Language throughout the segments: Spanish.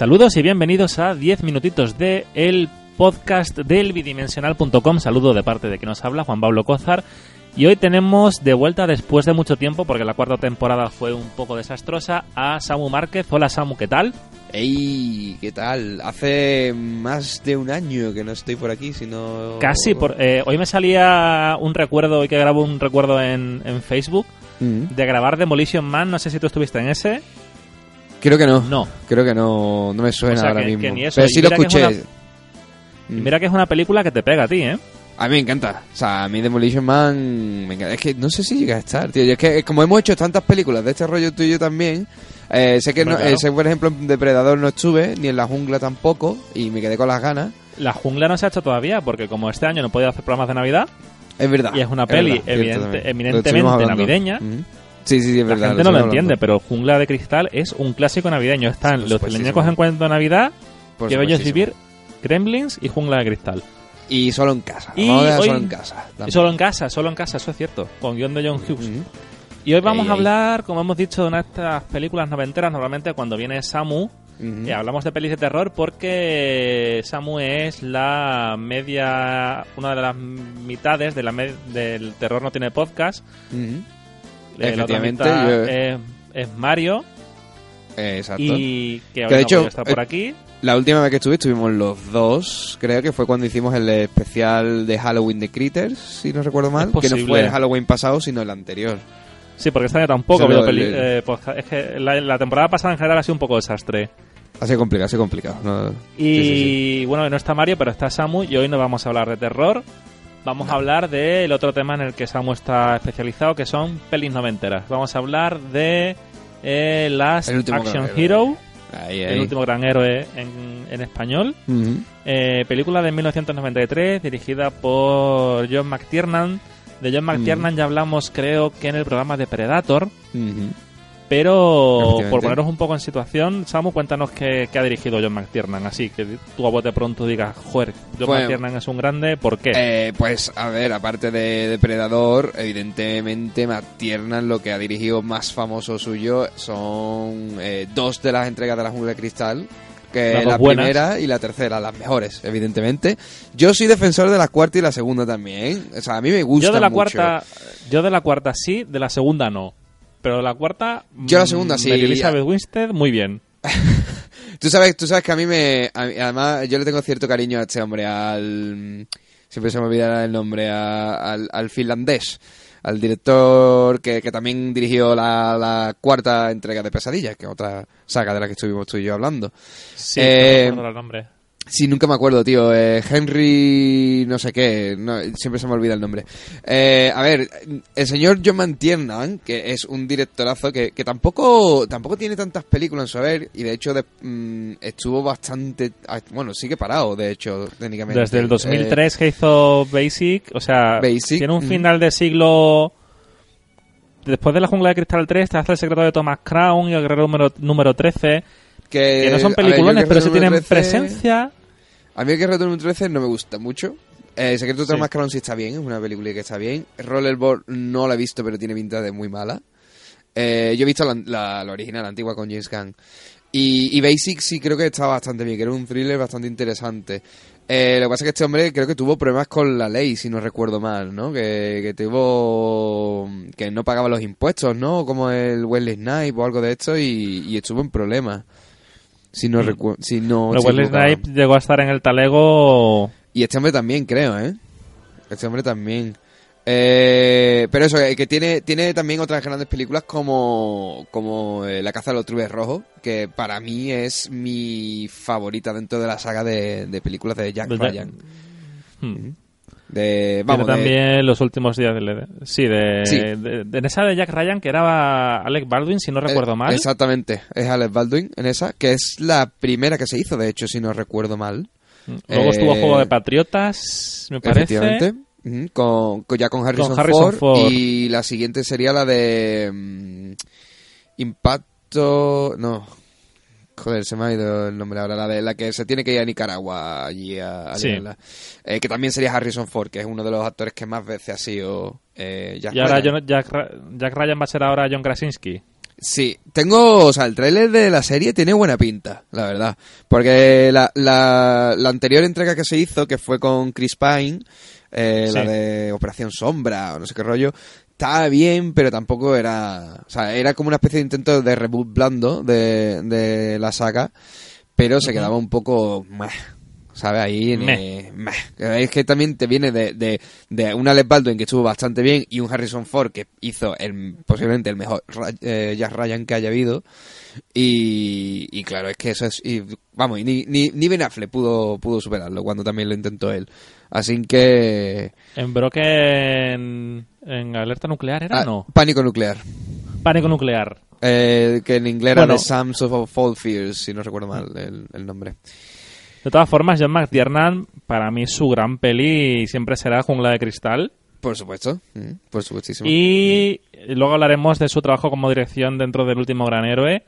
Saludos y bienvenidos a 10 minutitos de el podcast del bidimensional.com. Saludo de parte de quien nos habla, Juan Pablo Cózar. Y hoy tenemos de vuelta después de mucho tiempo, porque la cuarta temporada fue un poco desastrosa, a Samu Márquez. Hola Samu, ¿qué tal? Ey, ¿qué tal? Hace más de un año que no estoy por aquí, sino... Casi, por, eh, hoy me salía un recuerdo, hoy que grabo un recuerdo en, en Facebook, Mm. de grabar Demolition Man, no sé si tú estuviste en ese. Creo que no. No. Creo que no, no me suena O sea, ahora que- mismo. que. Pero sí lo es escuché. Mm. mira que es una película que te pega a ti, ¿eh? A mí me encanta. O sea, a mí Demolition Man me encanta. Es que no sé si llega a estar, tío. Y es que eh, como hemos hecho tantas películas de este rollo tuyo también, eh, sé que no, claro. eh, sé, por ejemplo, en Depredador no estuve, ni en La Jungla tampoco, y me quedé con las ganas. La jungla no se ha hecho todavía, porque como este año no he podido hacer programas de Navidad, Es verdad. Y es una peli verdad, evidente- eminentemente hablando. Navideña. Sí, sí, sí, es la gente no lo entiende, pero Jungla de Cristal es un clásico navideño. Están los teleñecos en cuento de Navidad, Que es supuestísimo. vivir, Gremlins y Jungla de Cristal. Y solo en casa. Y Vamos a dejar hoy- solo en casa. Solo en casa, solo en casa, eso es cierto, con guion de John Hughes. Mm. Y hoy vamos Ey, a ey. hablar, como hemos dicho, de una de estas películas noventeras. Normalmente cuando viene Samu, eh, hablamos de pelis de terror porque Samu es la media, una de las mitades de la del terror no tiene podcast. Mm. Eh, la otra Efectivamente, mitad yo- es, es Mario Eh, Exacto. y que Que de hecho, estar por eh, aquí. La última vez que estuve, estuvimos los dos. Creo que fue cuando hicimos el especial de Halloween de Critters, si no recuerdo mal. Que no fue el Halloween pasado, sino el anterior. Sí, porque este año tampoco peli- eh, podcast. Es que la, la temporada pasada en general ha sido un poco desastre. Ha sido complicado, ha sido complicado. No- Y Sí, sí, sí. bueno, no está Mario, pero está Samu y hoy no vamos a hablar de terror. Vamos a hablar del otro tema en el que Samu está especializado, que son pelis noventeras. Vamos a hablar de eh, Last Action gran Hero, héroe. Ahí, ahí. el último gran héroe en, en español. Ujú. Eh, película de 1993, dirigida por John McTiernan. De John McTiernan ya hablamos, creo que en el programa de Predator. Pero por ponernos un poco en situación, Samu, cuéntanos qué, qué ha dirigido John McTiernan. Así que tú a bote pronto digas, joder, John Bueno. McTiernan es un grande, ¿por qué? Eh, pues a ver, aparte de Depredador, evidentemente Matt Tiernan lo que ha dirigido más famoso suyo son eh, dos de las entregas de la Jungla de Cristal. Que Las la buenas. primera y la tercera, las mejores, evidentemente. Yo soy defensor de la cuarta y la segunda también. O sea, a mí me gusta yo de la mucho. cuarta, yo de la cuarta sí, de la segunda no. Pero la cuarta, Yo la mm, segunda sí. Mary Elizabeth Winstead, muy bien. Tú sabes, tú sabes que a mí me... a además, yo le tengo cierto cariño a este hombre, al... Siempre se me olvidará el nombre, a- al, al finlandés, al director que, que también dirigió la, la cuarta entrega de Pesadillas, que es otra saga de la que estuvimos tú y yo hablando. Sí, Eh, no me acuerdo el nombre. Sí, nunca me acuerdo, tío. Eh, Henry, no sé qué, no, siempre se me olvida el nombre. Eh, a ver, el señor John Mantiernan, que es un directorazo que, que tampoco tampoco tiene tantas películas en su haber, y de hecho de- mm, estuvo bastante, ah, bueno, sigue parado, de hecho, técnicamente. Desde el Eh, 2003 que hizo Basic, o sea, Basic, tiene un mm. final de siglo... Después de la jungla de Cristal 3 te hace el secreto de Thomas Crown y el guerrero número, número 13, que, que no son ver, peliculones, el pero sí tienen número 13 presencia. A mí el Guerrero número 13 no me gusta mucho. Eh, Secreto de Sí. Crown sí está bien, es una película que está bien. Rollerball no la he visto, pero tiene pinta de muy mala. Eh, yo he visto la, la- la original, la antigua con James Gunn. Y, y Basic sí creo que está bastante bien, que era un thriller bastante interesante. Eh, lo que pasa es que este hombre creo que tuvo problemas con la ley, si no recuerdo mal, ¿no? Que, que tuvo... que no pagaba los impuestos, ¿no? Como el Wesley Snipes o algo de esto y, y estuvo en problemas. Si no Mm. recuerdo... Si no Pero Wesley. Snipes llegó a estar en el talego... Y este hombre también, creo, ¿eh? Este hombre también. Eh, pero eso, eh, que tiene, tiene también otras grandes películas como, como eh, La caza de los trubes rojos, que para mí es mi favorita dentro de la saga de, de películas de Jack De Ryan. Hmm. De, vamos, también los últimos días de... Sí, de, Sí. de- de- en esa de Jack Ryan que era Alec Baldwin, si no recuerdo eh, mal. Exactamente, es Alex Baldwin en esa, que es la primera que se hizo, de hecho, si no recuerdo mal. Luego estuvo Eh, Juego de Patriotas, me parece. Efectivamente. Ujú, Con, con- ya con Harrison, Harrison Ford, Ford. Y la siguiente sería la de. mm, Impacto. No. Joder, se me ha ido el nombre ahora. La de la que se tiene que ir a Nicaragua allí a, a Sí. Eh, que también sería Harrison Ford, que es uno de los actores que más veces ha sido eh, Jack Y ahora Ryan. Jack, Ryan va a ser ahora John Krasinski. Sí, tengo, o sea, el tráiler de la serie tiene buena pinta, la verdad. Porque la, la, la anterior entrega que se hizo, que fue con Chris Pine, eh, Sí. la de Operación Sombra o no sé qué rollo, estaba bien, pero tampoco era... O sea, era como una especie de intento de reboot blando de, de la saga, pero se quedaba un poco... meh, ¿Sabes? Ahí en, eh, meh. Es que también te viene de, de, de un Alex Baldwin que estuvo bastante bien y un Harrison Ford que hizo el, posiblemente el mejor eh, Jack Ryan que haya habido. Y, y claro, es que eso es. y, vamos, y ni, ni, ni Ben Affleck pudo, pudo superarlo cuando también lo intentó él. Así que. En Broken... En alerta nuclear era, ah, no. Pánico nuclear. Pánico nuclear. Eh, que en inglés era Bueno. The Sums of All Fears, si no recuerdo mal el, el nombre. De todas formas, John McTiernan, para mí su gran peli siempre será Jungla de Cristal. Por supuesto. Mm, por supuestísimo. Y luego hablaremos de su trabajo como dirección dentro del último gran héroe.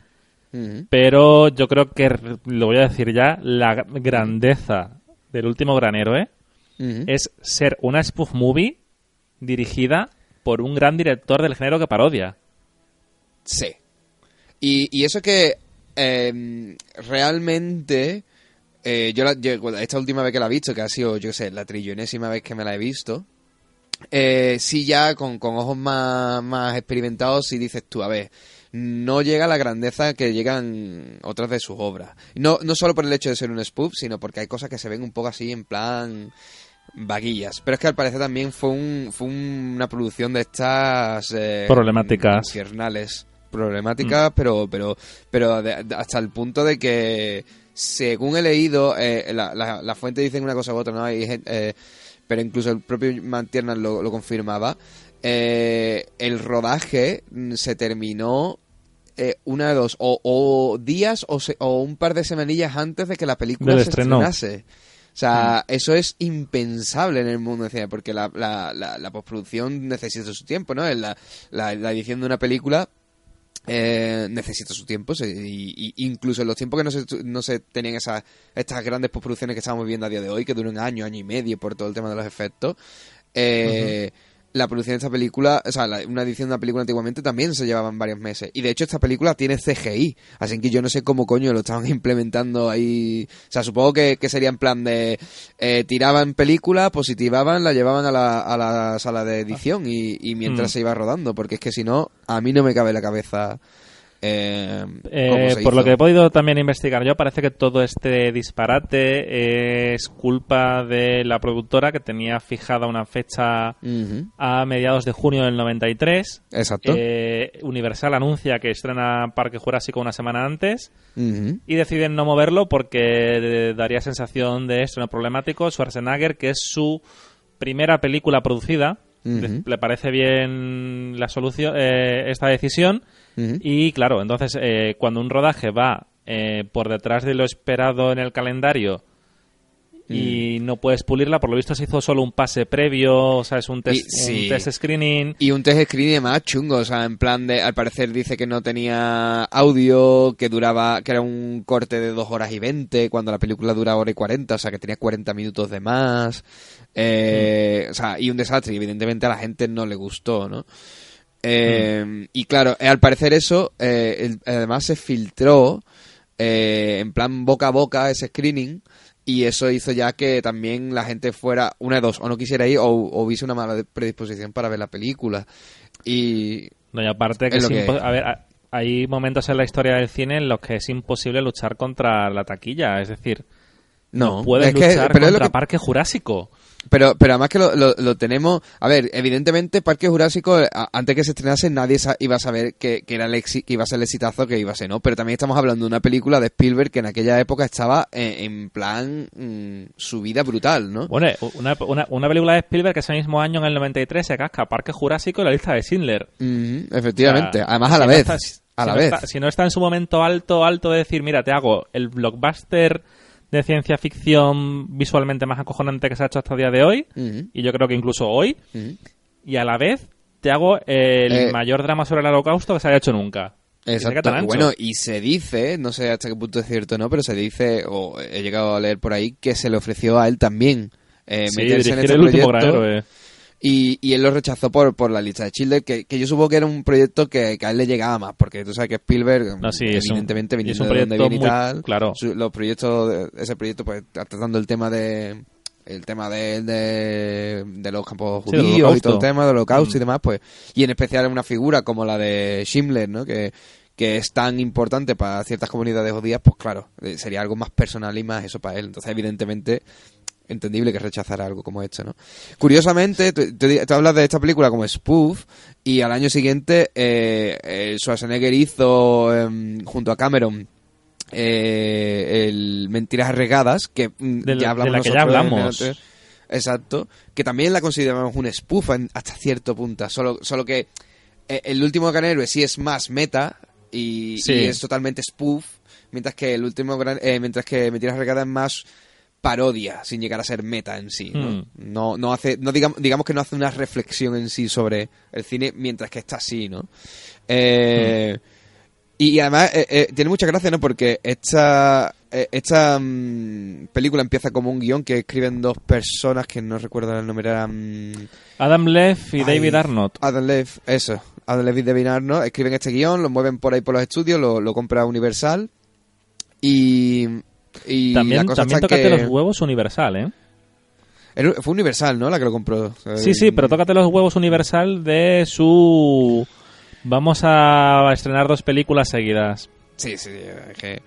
Mm, Pero yo creo que, lo voy a decir ya, la grandeza del último gran héroe es ser una spoof movie dirigida por un gran director del género que parodia. Sí. Y, y eso que eh, realmente eh, yo, la- yo, esta última vez que la he visto, que ha sido, yo sé, la trillonésima vez que me la he visto, eh, sí ya con, con ojos más, más experimentados, sí dices tú, a ver, no llega a la grandeza que llegan otras de sus obras. No, no solo por el hecho de ser un spoof, sino porque hay cosas que se ven un poco así en plan vaguillas. Pero es que al parecer también fue, un, fue una producción de estas... eh, Problemáticas. Infernales. Problemáticas, pero, pero, pero de- de- hasta el punto de que, según he leído, eh, la, la, la fuente dicen una cosa u otra, ¿no? Hay eh, pero incluso el propio Mantiernan lo, lo confirmaba. eh, el rodaje mm, se terminó eh, una de dos, o, o días o, se- o un par de semanillas antes de que la película Del se estreno. estrenase. O sea, eso es impensable en el mundo del cine, porque la, la, la, la postproducción necesita su tiempo, ¿no? La, la, la edición de una película eh, necesita su tiempo, se- y, y incluso en los tiempos que no se, no se tenían esas, estas grandes postproducciones que estamos viendo a día de hoy, que duran año, año y medio por todo el tema de los efectos, eh, la producción de esta película, o sea, la- una edición de una película antiguamente también se llevaban varios meses. Y de hecho esta película tiene CGI, así que yo no sé cómo coño lo estaban implementando ahí. O sea, supongo que, que sería en plan de eh, tiraban película, positivaban, la llevaban a la, a la sala de edición y, y mientras Mm. se iba rodando, porque es que si no, a mí no me cabe la cabeza. Eh, Eh, por lo que he podido también investigar yo, parece que todo este disparate es culpa de la productora que tenía fijada una fecha a mediados de junio del 93. Exacto. Eh, Universal anuncia que estrena Parque Jurásico una semana antes y deciden no moverlo porque daría sensación de estreno problemático. Schwarzenegger, que es su primera película producida, Le, le parece bien la solución, eh, esta decisión. Y claro, entonces eh, cuando un rodaje va eh, por detrás de lo esperado en el calendario y Mm. no puedes pulirla, por lo visto se hizo solo un pase previo, o sea, es un test, Y- sí. un test screening. Y un test screening más chungo, o sea, en plan de, al parecer dice que no tenía audio, que duraba, que era un corte de dos horas y veinte, cuando la película dura hora y cuarenta, o sea, que tenía 40 minutos de más, eh, o sea, y un desastre, y evidentemente a la gente no le gustó, ¿no? Eh, Y claro, eh, al parecer eso, eh, el- además se filtró, eh, en plan boca a boca ese screening, y eso hizo ya que también la gente fuera una de dos, o no quisiera ir o, o hubiese una mala predisposición para ver la película. Y No, y aparte que Es que a ver, hay momentos en la historia del cine en los que es imposible luchar contra la taquilla, es decir, no, puedes es que- luchar pero, es lo contra que- Parque Jurásico. Pero, pero además que lo, lo- lo tenemos, a ver, evidentemente Parque Jurásico, eh, a- antes que se estrenase nadie sa- iba a saber que, que era el exi- que iba a ser el exitazo que iba a ser, ¿no? Pero también estamos hablando de una película de Spielberg que en aquella época estaba en, en plan mm, subida brutal, ¿no? Bueno, una, una, una película de Spielberg que ese mismo año, en el 93, se casca Parque Jurásico y la lista de Schindler. Ujú, efectivamente, O sea, además a la si no vez, está- a si la no vez. está- si no está en su momento alto, alto de decir, mira, te hago el blockbuster de ciencia ficción visualmente más acojonante que se ha hecho hasta el día de hoy, y yo creo que incluso hoy, y a la vez te hago el Eh, mayor drama sobre el holocausto que se haya hecho nunca. Exacto. Bueno, y se dice, no sé hasta qué punto es cierto o no, pero se dice, o he llegado a leer por ahí, que se le ofreció a él también eh, sí, meterse en este el último gran proyecto. Y, y él lo rechazó por, por la lista de Schindler, que, que yo supongo que era un proyecto que, que a él le llegaba más, porque tú sabes que Spielberg, No, sí, es un- evidentemente, y es viniendo un de donde viene y muy- tal, claro. su- los proyectos, ese proyecto, pues, tratando el tema de el tema de, de, de los campos Sí, judíos y todo el tema del holocausto Mm. y demás, pues, y en especial una figura como la de Schindler, ¿no? Que, que es tan importante para ciertas comunidades judías, pues claro, eh, sería algo más personal y más eso para él. Entonces, evidentemente, entendible que rechazara algo como esto, ¿no? Curiosamente, tú, hablas de esta película como spoof y al año siguiente eh, eh, Schwarzenegger hizo em, junto a Cameron eh, el Mentiras Arregadas, que mm, De ya hablamos de la que ya nosotros en el hablamos. Exacto, que también la consideramos un spoof en- hasta cierto punto, solo, solo que eh, el último gran héroe sí es más meta y, Sí. y es totalmente spoof, mientras que el último gran, eh, mientras que Mentiras Arregadas es más parodia, sin llegar a ser meta en sí, ¿no? Mm. No, no hace, no digamos, digamos que no hace una reflexión en sí sobre el cine, mientras que está así, ¿no? Eh, y, y además eh, eh, tiene mucha gracia, ¿no? Porque esta, eh, esta mm, película empieza como un guion que escriben dos personas que no recuerdo el nombre, eran Adam Leff y Ay, David Arnott. Adam Leff, eso. Adam Leff y David Arnott escriben este guion, lo mueven por ahí por los estudios, lo, lo compra Universal y... y También, también tócate que- los huevos Universal, ¿eh? Fue Universal, ¿no? La que lo compró. Sí, sí, pero tócate los huevos Universal de su... Vamos a estrenar dos películas seguidas. Sí, sí, que-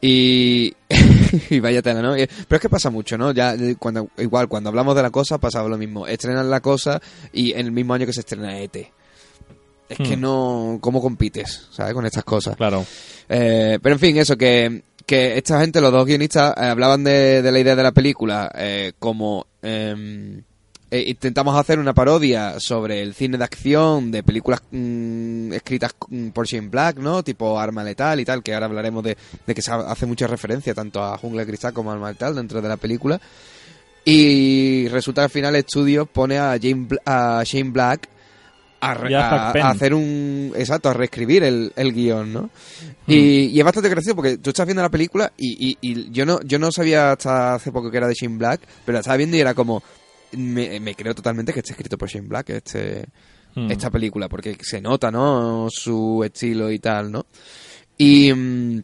Y, y vaya tela, ¿no? Pero es que pasa mucho, ¿no? Ya cuando igual cuando hablamos de la cosa pasaba lo mismo. Estrenan la cosa y en el mismo año que se estrena ET. Es que Hmm. no, ¿cómo compites, sabes? Con estas cosas. Claro. Eh, pero en fin, eso, que, que esta gente, los dos guionistas, eh, hablaban de, de la idea de la película eh, como eh, eh, intentamos hacer una parodia sobre el cine de acción de películas mm, escritas mm, por Shane Black, ¿no? Tipo Arma Letal y tal, que ahora hablaremos de, de que se ha- hace mucha referencia tanto a Jungla Cristal como a Arma Letal dentro de la película. Y resulta que al final el estudio pone a, Jane a Shane Black a, hacer un... Exacto, a reescribir el, el guion, ¿no? Y, y es bastante gracioso porque tú estás viendo la película y, y- y yo no yo no sabía hasta hace poco que era de Shane Black, pero la estaba viendo y era como... Me, me creo totalmente que esté escrito por Shane Black este, Mm. esta película, porque se nota, ¿no? Su estilo y tal, ¿no? Y, mm,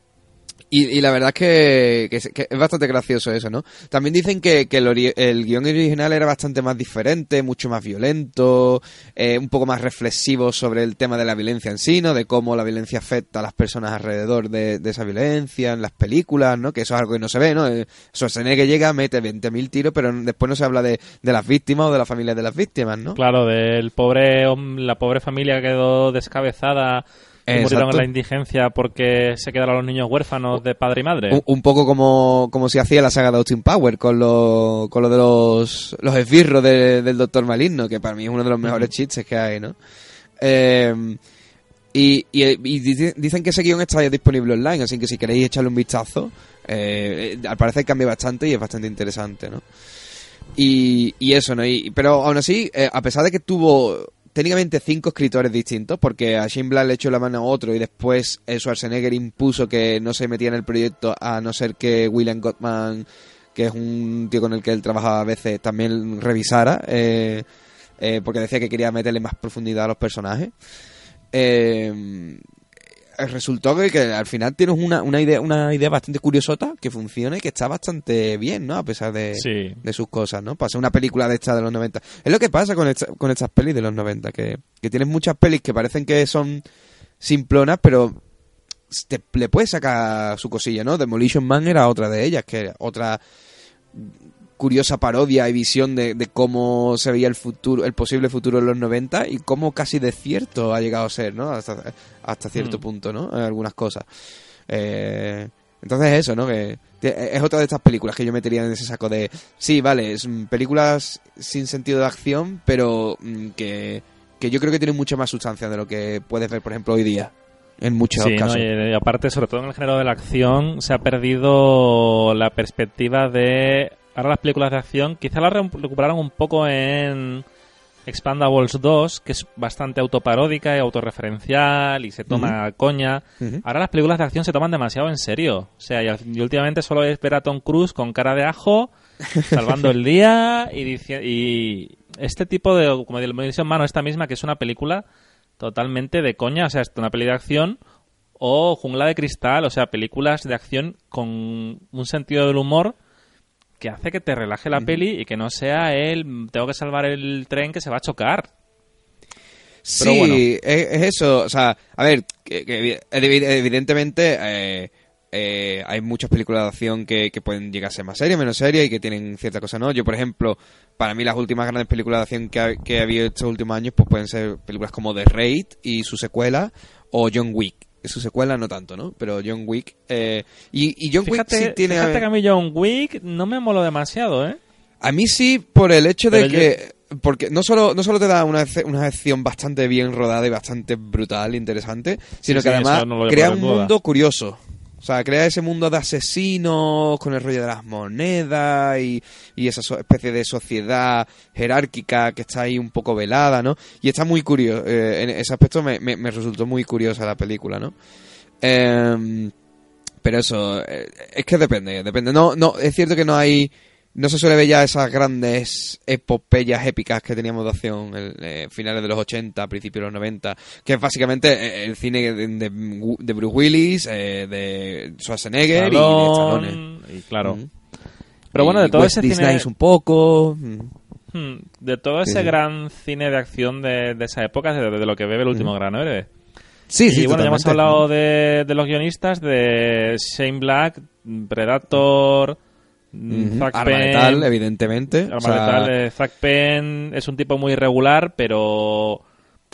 y, y la verdad es que, es- bastante gracioso eso, ¿no? También dicen que, que el, el guion original era bastante más diferente, mucho más violento, eh, un poco más reflexivo sobre el tema de la violencia en sí, ¿no? De cómo la violencia afecta a las personas alrededor de, esa violencia, en las películas, ¿no? Que eso es algo que no se ve, ¿no? Eh, Schwarzenegger llega, mete 20.000 tiros, pero después no se habla de, de las víctimas o de las familias de las víctimas, ¿no? Claro, del pobre la pobre familia quedó descabezada y murieron en la indigencia porque se quedaron los niños huérfanos de padre y madre. Un, un poco como, como se hacía la saga de Austin Power con lo, con lo de los, los esbirros de- del Doctor Maligno, que para mí es uno de los mejores chistes que hay, ¿no? Eh, y, y, y dice- dicen que ese guion está ya disponible online, así que si queréis echarle un vistazo, eh, al parecer cambia bastante y es bastante interesante, ¿no? Y, y eso, ¿no? Y, pero aún así, eh, a pesar de que tuvo técnicamente cinco escritores distintos, porque a Shane Black le echó la mano a otro y después eh, Schwarzenegger impuso que no se metía en el proyecto a no ser que William Gottman, que es un tío con el que él trabajaba a veces, también revisara, eh, eh, porque decía que quería meterle más profundidad a los personajes. Eh, resultó que, que al final tienes una, una idea una idea bastante curiosota que funciona y que está bastante bien, ¿no? A pesar de, Sí. de sus cosas, ¿no? Pasa una película de esta de los 90. Es lo que pasa con, esta- con estas pelis de los 90, que, que tienes muchas pelis que parecen que son simplonas, pero te, le puedes sacar su cosilla, ¿no? Demolition Man era otra de ellas, que era otra curiosa parodia y visión de, de cómo se veía el futuro, el posible futuro en los 90 y cómo casi de cierto ha llegado a ser, ¿no? Hasta, hasta cierto Mm. punto, ¿no? En algunas cosas. Eh, entonces eso, ¿no? Que es otra de estas películas que yo metería en ese saco de... Sí, vale, son películas sin sentido de acción, pero mm, que, que yo creo que tienen mucha más sustancia de lo que puedes ver, por ejemplo, hoy día. En muchos casos. y, y aparte, sobre todo en el género de la acción, se ha perdido la perspectiva de... Ahora las películas de acción quizá las re- recuperaron un poco en Expandables 2, que es bastante autoparódica y autorreferencial y se toma coña. Ahora las películas de acción se toman demasiado en serio. O sea, y, últimamente solo es ver a Tom Cruise con cara de ajo, salvando el día y, y, este tipo de, como dice mano, esta misma, que es una película totalmente de coña, o sea, es una peli de acción o Jungla de Cristal, o sea, películas de acción con un sentido del humor que hace que te relaje la peli y que no sea el tengo que salvar el tren que se va a chocar. sí, es, eso. O sea, a ver, que, evidentemente eh, eh, hay muchas películas de acción que, pueden llegar a ser más serias, menos serias y que tienen cierta cosa, ¿no? Yo, por ejemplo, para mí las últimas grandes películas de acción que ha, que ha habido estos últimos años pues pueden ser películas como The Raid y su secuela o John Wick su secuela no tanto, ¿no? Pero John Wick... Eh, y, John Wick sí tiene... Fíjate que a mí John Wick no me moló demasiado, ¿eh? A mí sí, por el hecho de que... Porque no solo, no solo te da una, una acción bastante bien rodada y bastante brutal, interesante, sino que además crea un mundo curioso. O sea, crea ese mundo de asesinos con el rollo de las monedas y, esa especie de sociedad jerárquica que está ahí un poco velada, ¿no? Y está muy curioso. Eh, en ese aspecto me, me, resultó muy curiosa la película, ¿no? Em, pero eso, eh, es que depende, depende. No, no, es cierto que no hay no se suele ver ya esas grandes epopeyas épicas que teníamos de acción en eh, finales de los 80, principios de los 90, que es básicamente eh, el cine de, Bruce Willis, eh, de Schwarzenegger y de Stallone. Y claro. Pero bueno, de todo ese cine... un poco... Hmm, de todo ese gran cine de acción de, esa época, de, lo que bebe el último gran héroe. Sí, sí, y bueno, ya hemos hablado de, de los guionistas, de Shane Black, Predator... Mm, Zack evidentemente. Zack Penn es un tipo muy irregular, pero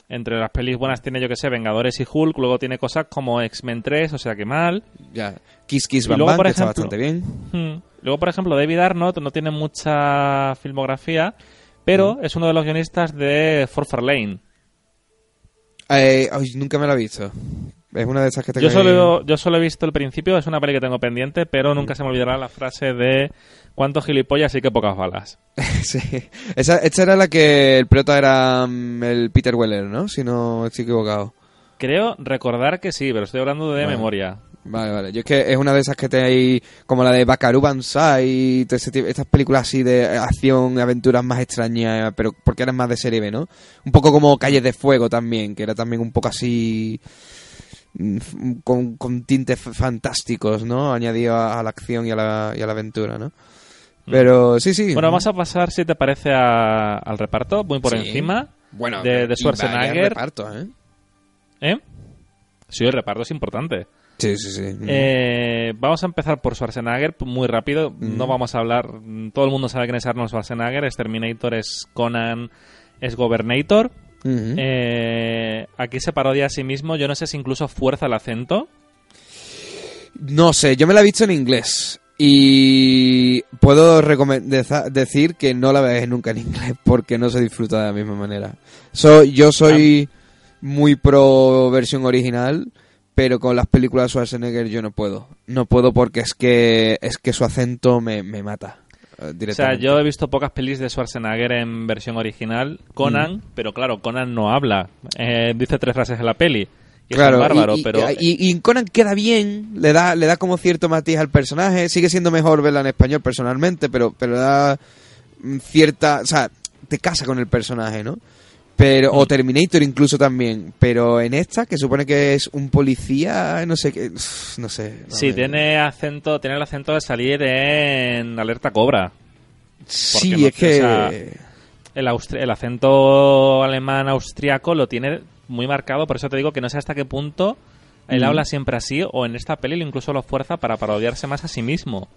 entre las pelis buenas tiene, yo que sé, Vengadores y Hulk. Luego tiene cosas como X-Men 3, o sea que mal. Ya, Kiss Kiss Bang Bang, que está bastante bien. Hmm, luego, por ejemplo, David Arnott no tiene mucha filmografía, pero mm. es uno de los guionistas de For Lane. Eh, nunca me lo he visto. Es una de esas que tengo yo solo, yo solo he visto el principio, es una peli que tengo pendiente, pero nunca se me olvidará la frase de ¿cuántos gilipollas y qué pocas balas? sí. Esa, esta era la que el prota era mm, el Peter Weller, ¿no? Si no estoy equivocado. Creo recordar que sí, pero estoy hablando de memoria. Vale, vale. Yo es que es una de esas que tenéis, como la de Bakaru Banzai, estas películas así de acción, aventuras más extrañas, pero porque eran más de serie B, ¿no? Un poco como Calles de Fuego también, que era también un poco así con, con tintes fantásticos, ¿no? Añadido a, la acción y a la, y a la aventura, ¿no? Mm. Pero sí, sí. Bueno, vamos a pasar, si te parece, al reparto, muy por encima. Bueno, de, de Schwarzenegger. reparto, ¿eh? ¿Eh? Sí, el reparto es importante. Sí, sí, sí. Eh, vamos a empezar por Schwarzenegger, muy rápido. No vamos a hablar. Todo el mundo sabe quién es Arnold Schwarzenegger. Es Terminator, es Conan, es Governator. Eh, aquí se parodia a sí mismo. Yo no sé si incluso fuerza el acento. No sé, yo me la he visto en inglés. Y puedo decir que no la veáis nunca en inglés porque no se disfruta de la misma manera. yo soy muy pro versión original, pero con las películas de Schwarzenegger yo no puedo. No puedo porque es que es que su acento me mata. O sea, yo he visto pocas pelis de Schwarzenegger en versión original. Conan, mm. pero claro, Conan no habla. Eh, dice tres frases en la peli. Y claro, es bárbaro, y, pero... Y, Conan queda bien, le da, le da como cierto matiz al personaje. Sigue siendo mejor verla en español personalmente, pero, pero da cierta... O sea, te casa con el personaje, ¿no? Pero, o. Terminator incluso también. Pero en esta, que supone que es un policía, no sé qué, no sé. sí, tiene acento, tiene el acento de salir en Alerta Cobra. Sí, es que... el, el acento alemán austriaco lo tiene muy marcado, por eso te digo que no sé hasta qué punto él mm. habla siempre así, o en esta peli incluso lo fuerza para parodiarse más a sí mismo.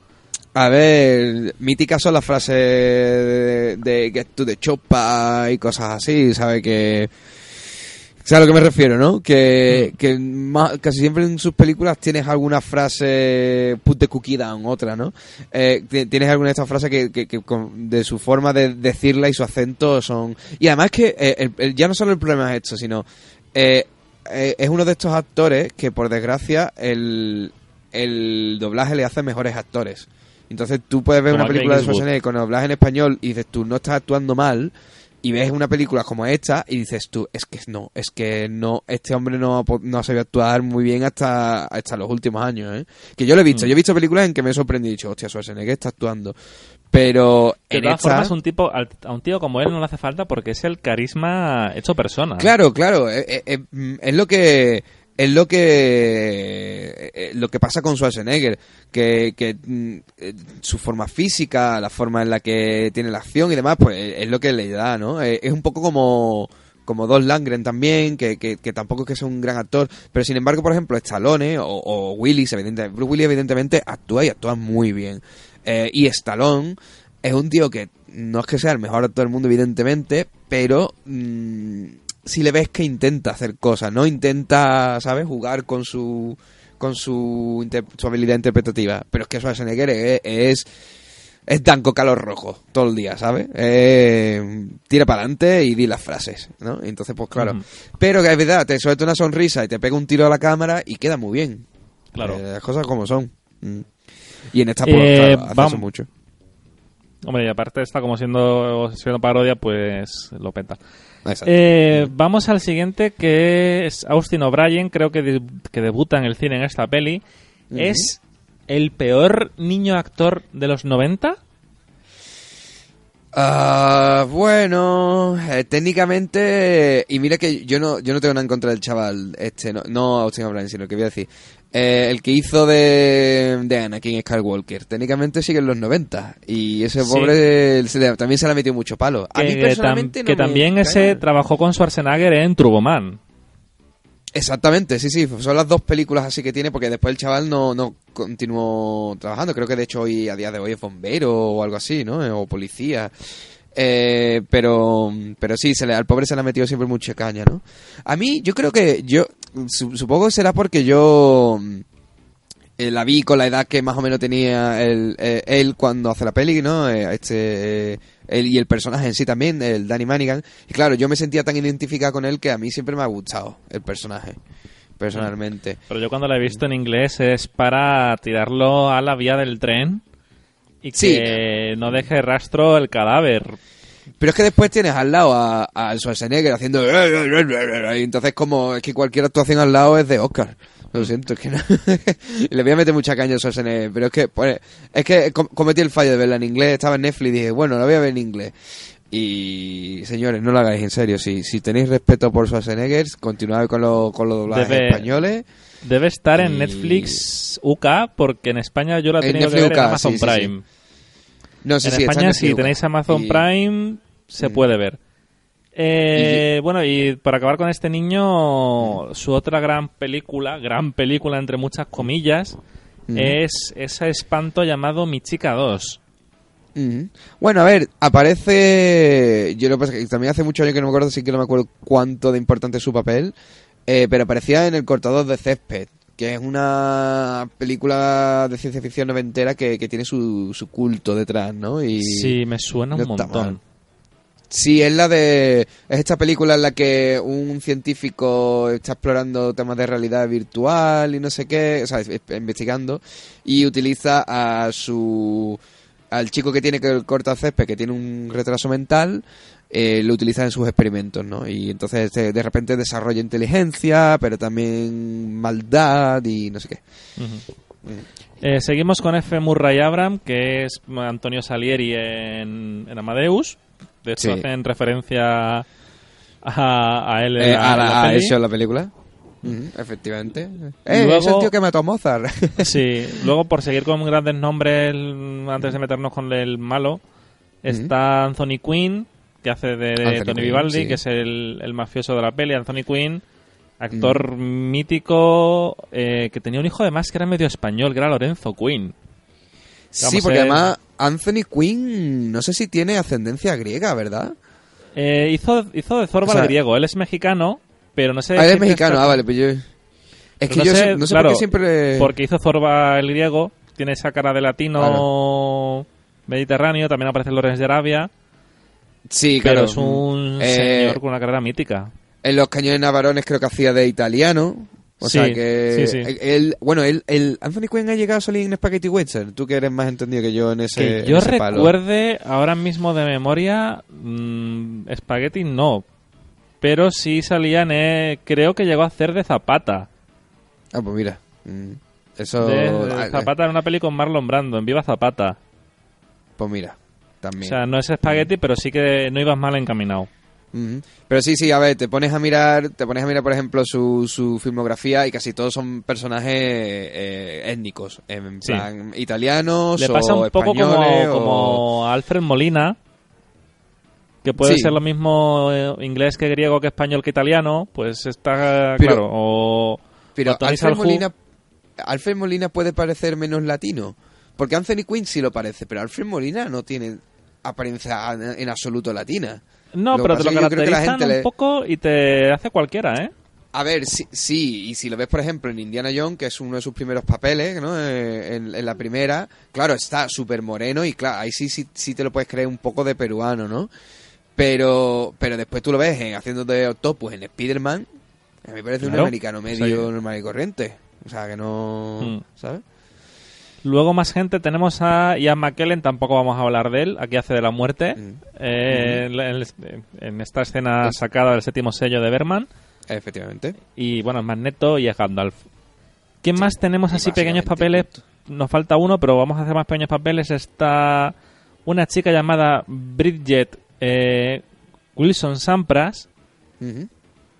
A ver, míticas son las frases de, Get to the Chopa y cosas así, ¿sabe? Que. ¿Sabes a lo que me refiero, no? Que, mm. que casi siempre en sus películas tienes alguna frase put the cookie down, otra, ¿no? Eh, tienes alguna de estas frases que, que, de su forma de decirla y su acento son... Y además que eh, ya no solo el problema es esto, sino... Eh, es uno de estos actores que, por desgracia, el, el doblaje le hace mejores actores. Entonces tú puedes ver una película de Schwarzenegger con doblaje en español y dices tú no estás actuando mal, y ves una película como esta y dices tú, es que no, es que no, este hombre no no ha sabido actuar muy bien hasta, hasta los últimos años, ¿eh? Que yo lo he visto, Mm. yo he visto películas en que me he sorprendido y he dicho, hostia, Schwarzenegger está actuando. Pero De todas esta... formas, un tipo, a un tío como él no le hace falta porque es el carisma hecho persona. Claro, claro, eh, eh, eh, mm, es lo que es lo que eh, lo que pasa con Schwarzenegger, que, que mm, eh, su forma física, la forma en la que tiene la acción y demás, pues es lo que le da, ¿no? Eh, Es un poco como como Don Langren también, que, que, que tampoco es que sea un gran actor, pero sin embargo, por ejemplo, Stallone o, o Willis, evidentemente, Bruce Willis evidentemente actúa y actúa muy bien. Eh, y Stallone es un tío que no es que sea el mejor actor del mundo, evidentemente, pero mm, si le ves que intenta hacer cosas, ¿no? Intenta, ¿sabes? Jugar con su con su, su habilidad interpretativa. Pero es que Schwarzenegger es, es, es Danco Calor Rojo todo el día, ¿sabes? Eh, tira para adelante y di las frases, ¿no? Entonces, pues claro. Pero que es verdad, te suelta una sonrisa y te pega un tiro a la cámara y queda muy bien. Claro. Eh, las cosas como son. Mm. Y en esta, pues, Eh, claro, hace eso mucho. Hombre, y aparte está como siendo, siendo parodia, pues lo peta. Eh, vamos al siguiente, que es Austin O'Brien, creo que, de- que debuta en el cine en esta peli. ¿Es el peor niño actor de los 90? Ah, bueno, eh, técnicamente, y mira que yo no, yo no tengo nada en contra del chaval, este, no, no Austin O'Brien, sino que voy a decir, eh, el que hizo de, de Anakin Skywalker, técnicamente sigue en los 90, y ese Sí. pobre se le- también se le ha metido mucho palo. A mí que, personalmente tam- no que me también ese trabajó con Schwarzenegger en Turboman. Exactamente, sí, sí, son las dos películas así que tiene, porque después el chaval no, no continuó trabajando, creo que de hecho hoy, a día de hoy es bombero o algo así, ¿no? O policía. Eh, pero, pero sí, se le, al pobre se le ha metido siempre mucha caña, ¿no? A mí, yo creo que yo, supongo que será porque yo mm, eh, la vi con la edad que más o menos tenía él, eh, él cuando hace la peli, ¿no? Eh, este, él y el personaje en sí también, el Danny Manigan. Y claro, yo me sentía tan identificado con él que a mí siempre me ha gustado el personaje, personalmente. Pero yo cuando lo he visto en inglés es para tirarlo a la vía del tren y que Sí. no deje rastro el cadáver. Pero es que después tienes al lado a, a Schwarzenegger haciendo... Y entonces como es que cualquier actuación al lado es de Oscar. Lo siento, es que no... Le voy a meter mucha caña a Schwarzenegger, pero es que pues, es que com- cometí el fallo de verla en inglés, estaba en Netflix y dije, bueno, la voy a ver en inglés. Y señores, no lo hagáis en serio. Si, si tenéis respeto por Schwarzenegger, continuad con, lo- con los doblajes Debe- españoles. Debe estar en Y- Netflix UK porque en España yo la he En que ver en UK, Amazon sí, sí, sí. Prime. No, sí, en sí, España, si tenéis Amazon Y- Prime, se Mm. puede ver. Eh, Bueno, y para acabar con este niño, su otra gran película, gran película entre muchas comillas, Mm. es ese espanto llamado Mi Chica 2. Ujú. Bueno, a ver, aparece. Yo lo que pasa es que también hace muchos años que no me acuerdo, sí que no me acuerdo cuánto de importante es su papel. eh, pero aparecía en El cortador de césped, que es una película de ciencia ficción noventera que, que tiene su, su culto detrás, ¿no? Y Sí, me suena un no montón. Sí, es la de. Es esta película en la que un científico está explorando temas de realidad virtual y no sé qué, o sea, es- es- investigando, y utiliza a su. al chico que tiene que corta césped, que tiene un retraso mental, eh, lo utiliza en sus experimentos, ¿no? Y entonces de, de repente desarrolla inteligencia, pero también maldad y no sé qué. Eh, seguimos con F. Murray Abram, que es Antonio Salieri en, en Amadeus. De hecho, Sí. hacen referencia a, a él en Eh, a, la a peli. eso en la película. Efectivamente. Eh, Luego- es el tío que mató a Mozart. Sí, luego por seguir con grandes nombres, antes de meternos con el malo, está Anthony Quinn, que hace de, Tony Vivaldi, sí. que es el, el mafioso de la peli. Anthony Quinn, actor mítico, eh, que tenía un hijo además que era medio español, que era Lorenzo Quinn. Sí, porque eh, además Anthony Quinn, no sé si tiene ascendencia griega, ¿verdad? Eh, hizo, hizo de Zorba O sea- el griego. Él es mexicano, pero no sé... Ah, él es mexicano, ah, vale, pues yo... Es que no yo sé, no sé claro, por qué siempre... Porque hizo Zorba el griego, tiene esa cara de latino mediterráneo, también aparece en Lorenz de Arabia, Sí, pero claro. es un Eh, señor con una carrera mítica. En los cañones navarones creo que hacía de italiano. O Sí, sea que. sí, sí. Él, bueno, él, el Anthony Quinn ha llegado a salir en Spaghetti Western. Tú que eres más entendido que yo en ese. Que en yo palo. recuerde ahora mismo de memoria, mm, Spaghetti no. Pero sí salían, eh, creo que llegó a hacer de Zapata. Ah, pues mira. Mm, Eso. De- ah, de Zapata en una peli con Marlon Brando, en Viva Zapata. Pues mira. También. O sea, no es Spaghetti, pero sí que no ibas mal encaminado. Pero sí, sí, a ver, te pones a mirar, te pones a mirar, por ejemplo, su, su filmografía y casi todos son personajes eh, étnicos, en Sí. plan italianos Le pasa o un poco como, o- como Alfred Molina, que puede Sí. ser lo mismo eh, inglés que griego que español que italiano, pues está Pero- claro. O, Pero o Alfred Molina, Alfred Molina puede parecer menos latino, porque Anthony Quinn sí lo parece, pero Alfred Molina no tiene apariencia en, absoluto latina. No, Lo pero te lo que la caracterizan gente un poco y te hace cualquiera, ¿eh? A ver, sí, sí, y si lo ves, por ejemplo, en Indiana Jones, que es uno de sus primeros papeles, ¿no? Eh, en, en la primera, claro, está súper moreno y claro, ahí sí, sí, sí te lo puedes creer un poco de peruano, ¿no? Pero, pero después tú lo ves en, haciendo de Octopus en Spider-Man, a mí me parece un americano medio normal y corriente. O sea, que no... Mm. ¿Sabes? Luego más gente, tenemos a Ian McKellen, tampoco vamos a hablar de él, aquí hace de la muerte, Mm. eh, en, en- en esta escena Es- sacada del séptimo sello de Berman, Efectivamente. y bueno, es Magneto y es Gandalf. ¿Quién más tenemos así pequeños papeles? Nos falta uno, pero vamos a hacer más pequeños papeles. Está una chica llamada Bridget eh, Wilson Sampras,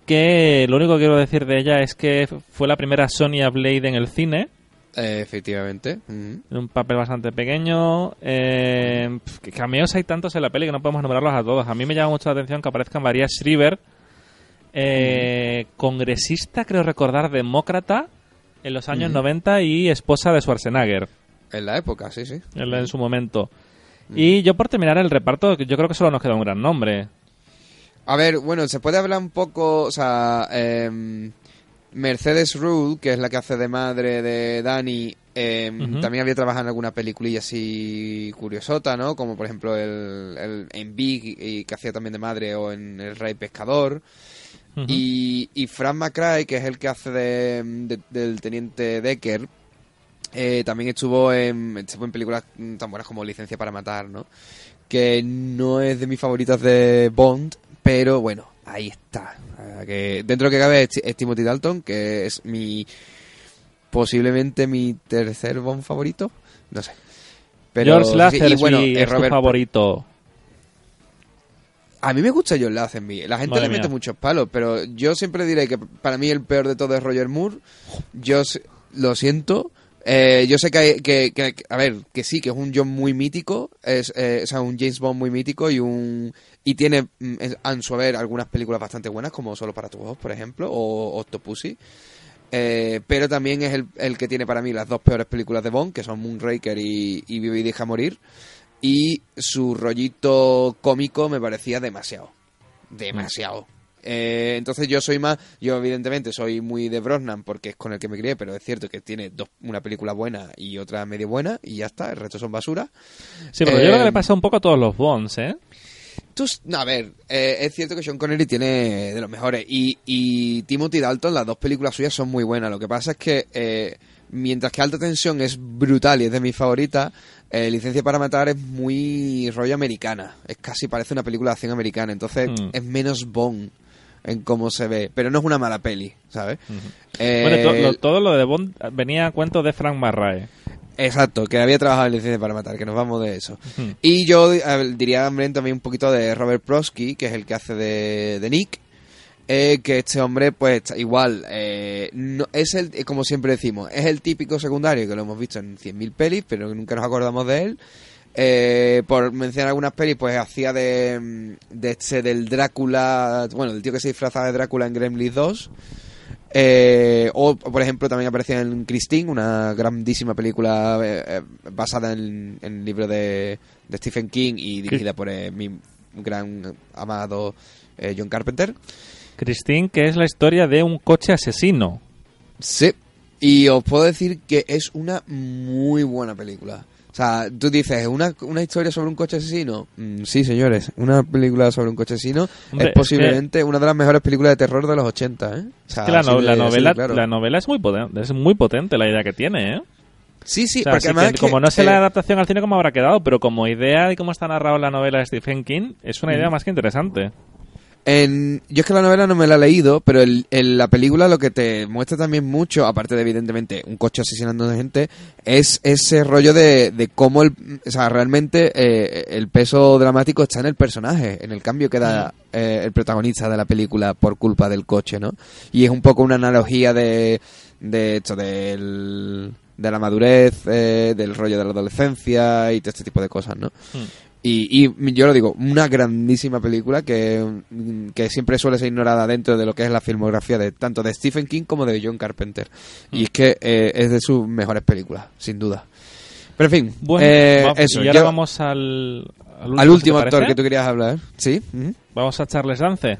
que lo único que quiero decir de ella es que fue la primera Sonya Blade en el cine, Eh, efectivamente. Un papel bastante pequeño. Eh, cameos hay tantos en la peli que no podemos nombrarlos a todos. A mí me llama mucho la atención que aparezca María Shriver, eh, congresista, creo recordar, demócrata en los años Ujú. 90 y esposa de Schwarzenegger En la época, sí, sí. en, en su momento. Y yo por terminar el reparto, yo creo que solo nos queda un gran nombre. A ver, bueno, se puede hablar un poco, o sea, em, Mercedes Rule, que es la que hace de madre de Dani, em, también había trabajado en alguna peliculilla así curiosota, ¿no? Como por ejemplo el, el- en Big, y, que hacía también de madre, o en El Rey Pescador. Y, y Frank McCrae, que es el que hace de, de- del teniente Decker, eh, también estuvo en, estuvo en películas tan buenas como Licencia para Matar, ¿no? Que no es de mis favoritas de Bond, pero bueno, ahí está. Que dentro que cabe es, Ti- es Timothy Dalton, que es mi posiblemente mi tercer Bond favorito, no sé. Pero, George Lazenby bueno, es eh, tu Robert- favorito. A mí me gusta John Lazenby. La gente Madre le mete muchos palos, pero yo siempre diré que para mí el peor de todo es Roger Moore. Yo lo siento. Eh, yo sé que, que, a ver, que sí, que es un John muy mítico, es, eh, o sea, un James Bond muy mítico y un y tiene mm, en su haber algunas películas bastante buenas como Solo para tus ojos, por ejemplo, o Octopussy. Eh, pero también es el, el que tiene para mí las dos peores películas de Bond, que son Moonraker y, y Vive y deja morir. Y su rollito cómico me parecía demasiado. Demasiado. Eh, entonces yo soy más, yo evidentemente soy muy de Brosnan porque es con el que me crié, pero es cierto que tiene dos, una película buena y otra medio buena y ya está, el resto son basura. Sí, pero yo creo que Eh, le pasa un poco a todos los Bonds, ¿eh? Tú, no, a ver, eh, es cierto que Sean Connery tiene de los mejores y, y Timothy Dalton, las dos películas suyas son muy buenas. Lo que pasa es que eh, mientras que Alta Tensión es brutal y es de mis favoritas, eh, Licencia para Matar es muy rollo americana. Es casi parece una película de acción americana, entonces Mm. es menos Bond en cómo se ve, pero no es una mala peli, ¿sabes? Eh, Bueno, to- lo- todo lo de Bond venía a cuento de Frank Marrae. Exacto, que había trabajado en Licencia para Matar, que nos vamos de eso. Y yo diría también un poquito de Robert Prosky, que es el que hace de, de Nick. eh, que este hombre, pues igual, eh, no, es el, eh, como siempre decimos, es el típico secundario que lo hemos visto en 100.000 pelis, pero nunca nos acordamos de él. Eh, por mencionar algunas pelis, pues hacía de, de este del Drácula, bueno, del tío que se disfrazaba de Drácula en Gremlins 2. Eh, o, por ejemplo, también aparecía en Christine, una grandísima película eh, eh, basada en, en el libro de, de Stephen King y dirigida por eh, mi gran amado John Carpenter. Christine, que es la historia de un coche asesino. Sí. Y os puedo decir que es una muy buena película. O sea, tú dices, ¿una, una historia sobre un coche asesino? Mm, sí, señores, una película sobre un coche asesino Hombre, es es posiblemente una de las mejores películas de terror de los 80, ¿eh? O sea, que la, no- así novela, claro. la novela es muy potente, es muy potente la idea que tiene, ¿eh? Sí, sí, O sea, porque además que es como no sé eh, la adaptación al cine cómo habrá quedado, pero como idea y cómo está narrado la novela de Stephen King, es una idea más que interesante. En, yo es que la novela no me la he leído, pero el, el- la película lo que te muestra también mucho, aparte de evidentemente un coche asesinando a gente, es ese rollo de, de cómo el, o sea, realmente eh, el peso dramático está en el personaje, en el cambio que da eh, el protagonista de la película por culpa del coche, ¿no? Y es un poco una analogía de, de esto, del, de la madurez, eh, del rollo de la adolescencia y todo este tipo de cosas, ¿no? Hmm. Y, y yo lo digo, una grandísima película que, mm, que siempre suele ser ignorada dentro de lo que es la filmografía de tanto de Stephen King como de John Carpenter. Y es que eh, es de sus mejores películas, sin duda. Pero en fin, Bueno, eh, eso. y ahora yo- vamos al, al último actor parece. que tú querías hablar. Sí, ujú. Vamos a Charles Dance.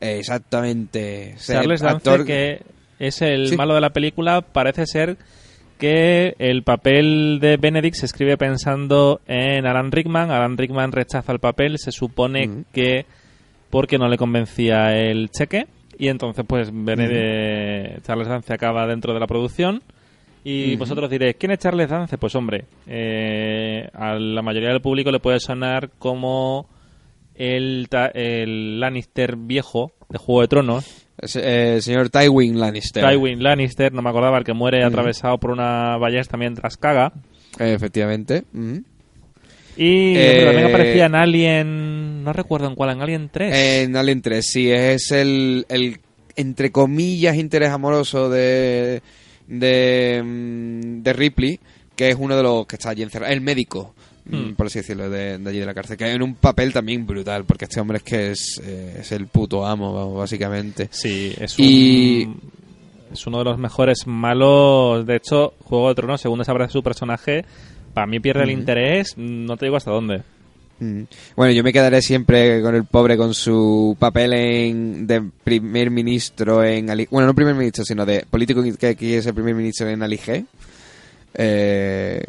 Exactamente. Charles Dance, actor- que es el Sí. malo de la película, parece ser que el papel de Benedict se escribe pensando en Alan Rickman. Alan Rickman rechaza el papel, se supone que porque no le convencía el cheque. Y entonces, pues, Benedict, Charles Dance acaba dentro de la producción. Y vosotros diréis, ¿quién es Charles Dance? Pues, hombre, eh, a la mayoría del público le puede sonar como el, el Lannister viejo de Juego de Tronos. Eh, señor Tywin Lannister. Tywin Lannister, no me acordaba, el que muere atravesado por una ballesta mientras caga. Eh, efectivamente. Y Eh, también aparecía en Alien, no recuerdo en cuál, en Alien 3. En Alien 3, sí, es el, el entre comillas, interés amoroso de, de, mm, de Ripley, que es uno de los que está allí encerrado, el médico, mm, Hmm. por así decirlo, de, de allí de la cárcel, que en un papel también brutal, porque este hombre es que es, eh, es el puto amo, básicamente. Sí, es un... Y- Es uno de los mejores malos. De hecho, Juego de Tronos, según desaparece su personaje, para mí pierde el interés, no te digo hasta dónde. Bueno, yo me quedaré siempre con el pobre con su papel en de primer ministro en Ali- bueno, no primer ministro, sino de político que aquí es el primer ministro en Ali G. Eh,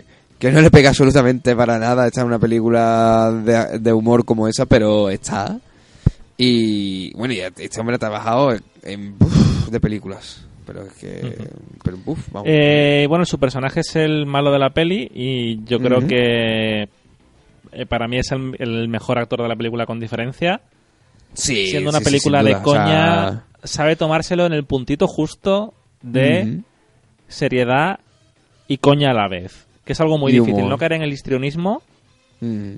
que no le pega absolutamente para nada está en una película de, de humor como esa, pero está. Y bueno, y este hombre ha trabajado en, de películas, pero es que pero buf, vamos. Eh, bueno, su personaje es el malo de la peli y yo creo que eh, para mí es el, el mejor actor de la película con diferencia. sí, Siendo una sí, película de duda, o sea, coña, sabe tomárselo en el puntito justo de seriedad y coña a la vez. Que es algo muy Y difícil, humor. no caer en el histrionismo. Mm.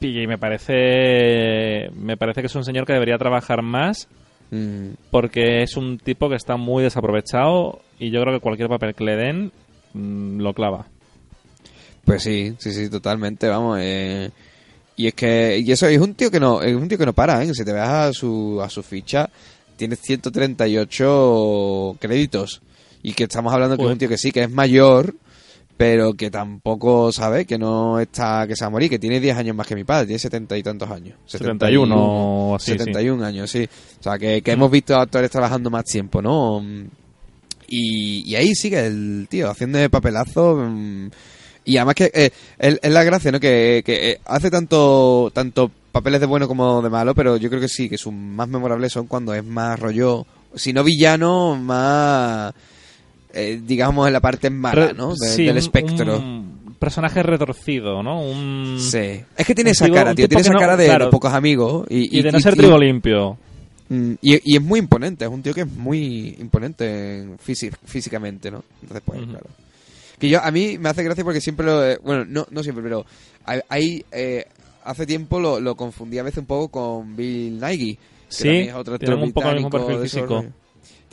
Y me parece, me parece que es un señor que debería trabajar más Mm. porque es un tipo que está muy desaprovechado y yo creo que cualquier papel que le den mm, lo clava. Pues sí, sí, sí, totalmente, vamos. eh, y es que, y eso es un tío que no, es un tío que no para, ¿eh? Si te vas a su, a su ficha, tiene 138 créditos. Y que estamos hablando que es un tío que sí, que es mayor, pero que tampoco sabe que no está, que se va a morir, que tiene 10 años más que mi padre, tiene 70 y tantos años. 71 o así, sí. 71 años, sí. O sea, que, que hemos visto a actores trabajando más tiempo, ¿no? Y, y ahí sigue el tío, haciendo de papelazo. mm, Y además que eh, es, es la gracia, ¿no? Que, que eh, hace tanto, tanto papeles de bueno como de malo, pero yo creo que sí, que sus más memorables son cuando es más rollo, si no villano, más, eh, digamos, en la parte mala, ¿no? De- sí, del espectro. Un personaje retorcido, ¿no? Un... Sí. Es que tiene esa cara, tío. Tiene esa no- cara de, pocos amigos. Y, Y de no y- ser y- trigo limpio. Mm, Y, y es muy imponente, es un tío que es muy imponente en físi- físicamente, ¿no? Entonces, pues, claro. Que yo, a mí me hace gracia porque siempre lo... eh, bueno, no, no siempre, pero hay... eh, hace tiempo lo, lo confundí a veces un poco con Bill Nighy. que Sí, es otro tienen un poco el mismo perfil físico.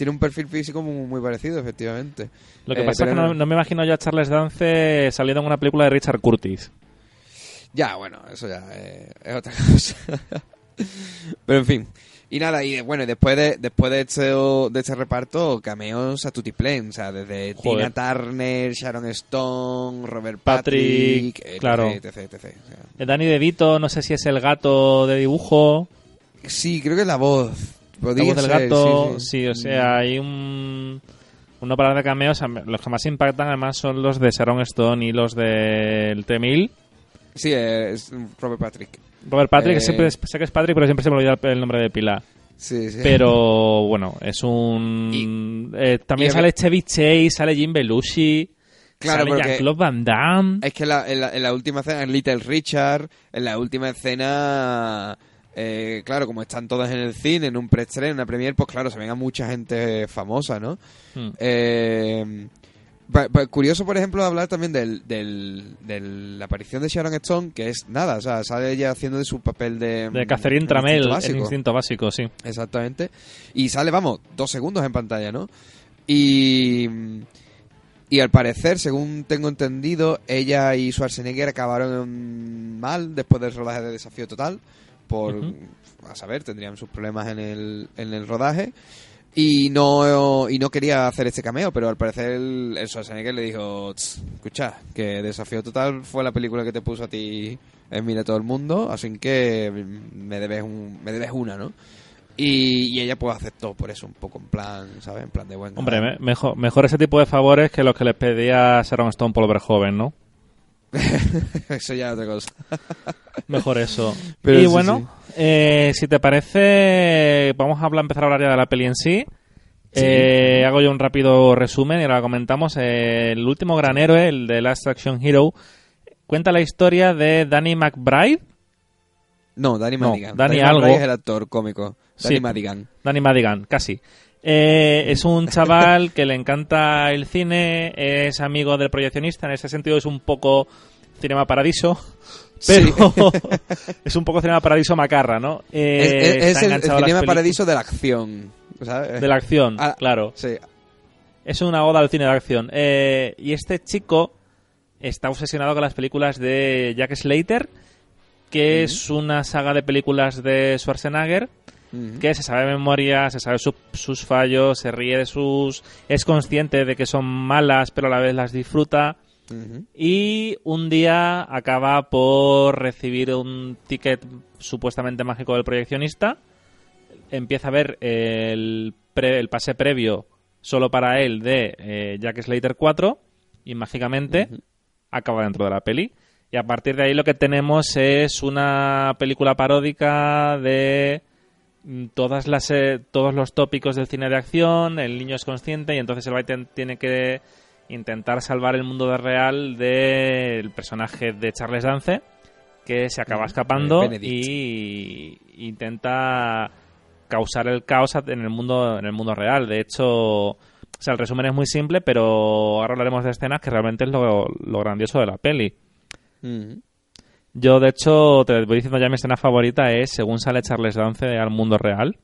Tiene un perfil físico muy, muy parecido, efectivamente. Lo que Eh, pasa es que no, no me imagino yo a Charles Dance saliendo en una película de Richard Curtis. Ya, bueno, eso ya eh, es otra cosa. Pero en fin. Y nada, y bueno, después de después de este, de este reparto, cameos a Tutiplén, o sea, desde Joder. Tina Turner, Sharon Stone, Robert Patrick, Patrick, etc, claro. etc, etc, o sea. Eh, Danny DeVito, no sé si es el gato de dibujo, Sí, creo que es la voz. La Podría voz del ser, gato, sí, sí, o sea, hay un... uno para de cameos, los que más impactan además son los de Sharon Stone y los del T-1000. Sí, es Robert Patrick. Robert Patrick, Eh. siempre sé que es Patrick, pero siempre se me olvida el nombre de pila. Sí, sí. Pero bueno, es un. eh, también y sale ver- Chevy Chase, sale Jim Belushi, Claro, sale Jean-Claude Van Damme. Es que la- en, la, en la última escena, en Little Richard, en la última escena, eh, claro, como están todas en el cine, en un preestreno, en una premiere, pues claro, se ven a mucha gente famosa, ¿no? Hmm. Eh, pa- pa- curioso, por ejemplo, hablar también del, del- de la aparición de Sharon Stone, que es nada, o sea, sale ella haciendo de su papel de... De Catherine Tramel, Básico. Instinto Básico, sí. Exactamente. Y sale, vamos, dos segundos en pantalla, ¿no? Y, y al parecer, según tengo entendido, ella y Schwarzenegger acabaron mal después del rodaje de Desafío Total. Por, a saber, tendrían sus problemas en el, en el rodaje. Y no, y no quería hacer este cameo, pero al parecer el, el Schwarzenegger le dijo, "Tss, escucha, que Desafío Total fue la película que te puso a ti en Mira todo el mundo, así que me debes, un, me debes una, ¿no? Y, y ella pues aceptó por eso, un poco en plan, ¿sabes? En plan de buen Hombre, me- mejor, mejor ese tipo de favores que los que les pedía Sharon Stone por ver joven, ¿no? eso ya es otra cosa. Mejor eso. Pero y sí, bueno, eh, si te parece, vamos a hablar, empezar a hablar ya de la peli en sí. Eh, hago yo un rápido resumen y ahora comentamos. Eh, el último gran héroe, el de Last Action Hero, cuenta la historia de Danny McBride. No, Danny No, Madigan. Danny McBride algo. es el actor cómico. Danny. Madigan. Danny Madigan, casi. Eh, es un chaval que le encanta el cine, es amigo del proyeccionista, en ese sentido es un poco Cinema Paradiso, pero es un poco Cinema Paradiso macarra, ¿no? Eh, es es- es está el, el cinema paradiso de la acción. ¿sabes? De la acción, Ah, claro. Sí. Es una oda al cine de acción. Eh, y este chico está obsesionado con las películas de Jack Slater, que es una saga de películas de Schwarzenegger, Que se sabe de memoria, se sabe su- sus fallos, se ríe de sus... es consciente de que son malas, pero a la vez las disfruta. Y un día acaba por recibir un ticket supuestamente mágico del proyeccionista. Empieza a ver el, pre- el pase previo solo para él de eh, Jack Slater 4 y mágicamente acaba dentro de la peli. Y a partir de ahí lo que tenemos es una película paródica de todas las eh, todos los tópicos del cine de acción, el niño es consciente y entonces el Biden tiene que intentar salvar el mundo de real del personaje de Charles Dance que se acaba escapando Benedict. y intenta causar el caos en el mundo en el mundo real. De hecho, o sea, el resumen es muy simple, pero ahora hablaremos de escenas que realmente es lo, lo grandioso de la peli. Yo, de hecho, te voy diciendo ya mi escena favorita es según sale Charles Dance al mundo real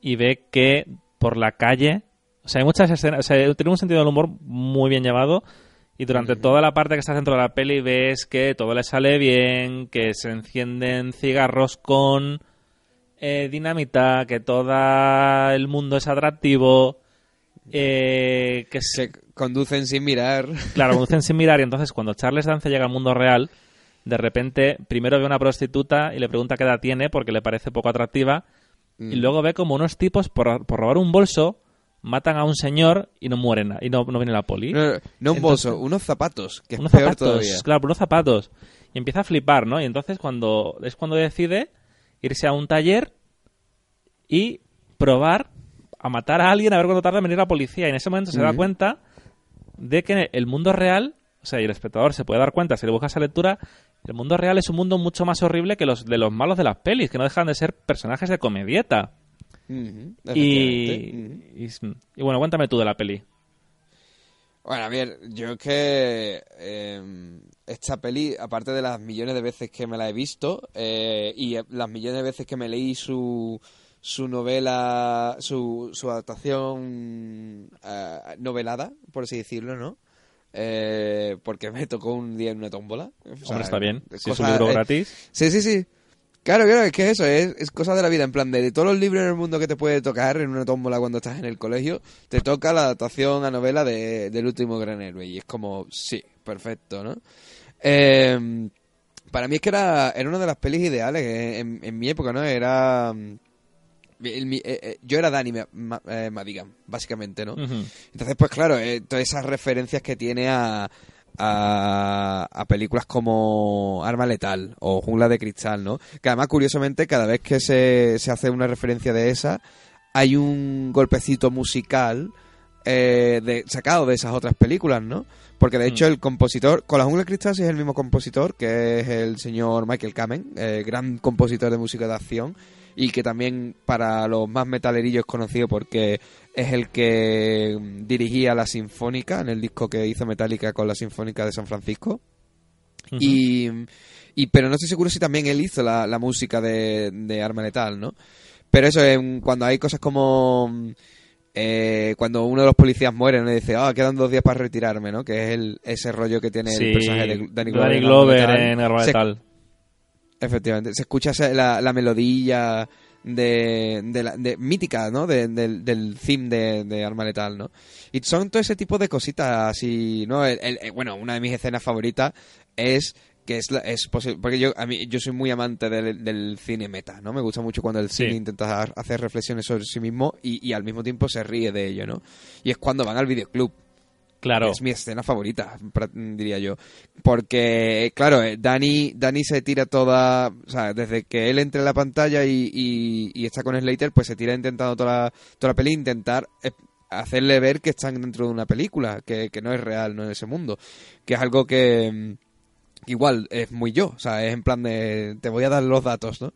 y ve que por la calle, o sea, hay muchas escenas, o sea, tiene un sentido del humor muy bien llevado y durante toda la parte que está dentro de la peli ves que todo le sale bien, que se encienden cigarros con eh, dinamita, que todo el mundo es atractivo, eh, que se, Se conducen sin mirar. Claro, conducen sin mirar y entonces cuando Charles Dance llega al mundo real, de repente primero ve a una prostituta y le pregunta qué edad tiene porque le parece poco atractiva y Mm. luego ve como unos tipos por, por robar un bolso matan a un señor y no mueren y no, no viene la poli. No, no, no un Entonces- bolso, unos zapatos, que es unos peor zapatos, todavía. claro, unos zapatos. Y empieza a flipar, ¿no? Y entonces cuando es cuando decide irse a un taller y probar a matar a alguien a ver cuánto tarda en venir la policía. Y en ese momento se da cuenta de que el mundo real, o sea, y el espectador se puede dar cuenta si le busca esa lectura, el mundo real es un mundo mucho más horrible que los de los malos de las pelis, que no dejan de ser personajes de comedieta. Y, y, y bueno, cuéntame tú de la peli. Bueno, a ver, yo es que eh, esta peli, aparte de las millones de veces que me la he visto eh, y las millones de veces que me leí su, su novela, su, su adaptación eh, novelada, por así decirlo, ¿no? Eh, porque me tocó un día en una tómbola. O sea, Hombre, está bien. Si es un libro eh, gratis. Sí, sí, sí. Claro, claro, es que eso es, es cosa de la vida. En plan, de, de todos los libros en el mundo que te puede tocar en una tómbola cuando estás en el colegio, te toca la adaptación a novela de, del último gran héroe. Y es como, sí, perfecto, ¿no? Eh, para mí es que era, era una de las pelis ideales en, en mi época, ¿no? Era. El mi- eh, eh, yo era Ma- Ma- eh, Madigan, básicamente, ¿no? Entonces, pues claro, eh, todas esas referencias que tiene a, a, a películas como Arma Letal o Jungla de Cristal, ¿no? Que además, curiosamente, cada vez que se, se hace una referencia de esa, hay un golpecito musical eh, de, sacado de esas otras películas, ¿no? Porque de hecho Mm. el compositor, con la Jungla de Cristal sí es el mismo compositor, que es el señor Michael Kamen, eh, gran compositor de música de acción, y que también para los más metalerillos es conocido porque es el que dirigía la Sinfónica en el disco que hizo Metallica con la Sinfónica de San Francisco. Y, y- pero no estoy seguro si también él hizo la, la música de, de Arma Letal, ¿no? Pero eso, em, cuando hay cosas como eh, cuando uno de los policías muere, ¿no? y dice, ah, quedan dos días para retirarme, ¿no? Que es el, ese rollo que tiene Sí, el personaje de Danny Glover, Danny en Glover en Arma Letal. Efectivamente, se escucha la, la melodía de, de, la, de mítica, ¿no? De- del, del theme de, de Arma Letal, ¿no? Y son todo ese tipo de cositas así, ¿no? El- el- eh, bueno, una de mis escenas favoritas es que es, es posi- porque yo a mí yo soy muy amante del, del cine meta, ¿no? Me gusta mucho cuando el Sí. cine intenta ha- hacer reflexiones sobre sí mismo y, y al mismo tiempo se ríe de ello, ¿no? Y es cuando van al videoclub. Claro. Es mi escena favorita, diría yo. Porque, claro, eh, Dani, Dani se tira toda. O sea, desde que él entra en la pantalla y, y- y está con Slater, pues se tira intentando toda la, toda la peli, intentar eh, hacerle ver que están dentro de una película, que, que no es real, no es ese mundo. Que es algo que. Igual, es muy yo, o sea, es en plan de, te voy a dar los datos, ¿no?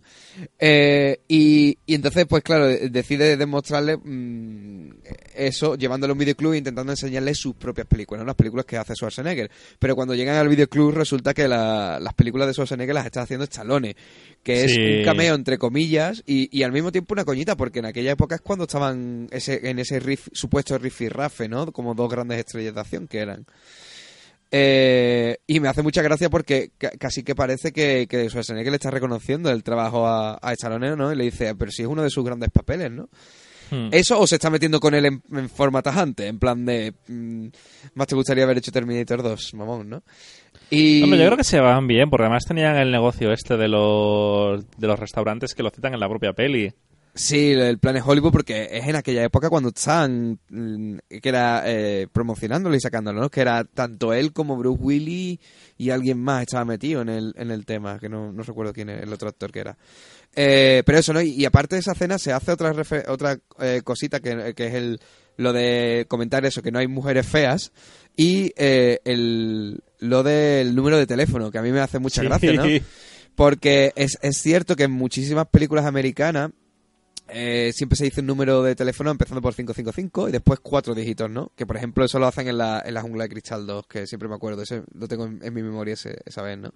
Eh, y, y entonces, pues claro, de- decide demostrarle mm, eso llevándolo a un videoclub e intentando enseñarle sus propias películas, ¿no? las películas que hace Schwarzenegger. Pero cuando llegan al videoclub resulta que la- las películas de Schwarzenegger las está haciendo Stallone, que es un cameo entre comillas y, y al mismo tiempo una coñita, porque en aquella época es cuando estaban ese, en ese riff, supuesto riff y rafe, ¿no? Como dos grandes estrellas de acción que eran. Eh, y me hace mucha gracia porque ca- casi que parece que, que Schwarzenegger le está reconociendo el trabajo a, a Stallone, ¿no? Y le dice, pero si es uno de sus grandes papeles, ¿no? Hmm. Eso o se está metiendo con él en, en forma tajante, en plan de... mm, más te gustaría haber hecho Terminator 2, mamón, ¿no? Y... Hombre, yo creo que se van bien, porque además tenían el negocio este de los, de los restaurantes que lo citan en la propia peli. Sí, el plan es Hollywood porque es en aquella época cuando estaban mm, que era eh, promocionándolo y sacándolo, ¿no? Que era tanto él como Bruce Willis y alguien más estaba metido en el, en el tema, que no, no recuerdo quién es el otro actor que era. Eh, pero eso, ¿no? Y, y aparte de esa escena se hace otra otra eh, cosita que, que es el lo de comentar eso, que no hay mujeres feas y eh, el, lo del número de teléfono, que a mí me hace mucha Sí. gracia, ¿no? Porque es, es cierto que en muchísimas películas americanas eh, siempre se dice un número de teléfono empezando por 555 y después cuatro dígitos, ¿no? Que por ejemplo eso lo hacen en la, en la jungla de Cristal 2, que siempre me acuerdo, ese, lo tengo en, en mi memoria ese- esa vez, ¿no?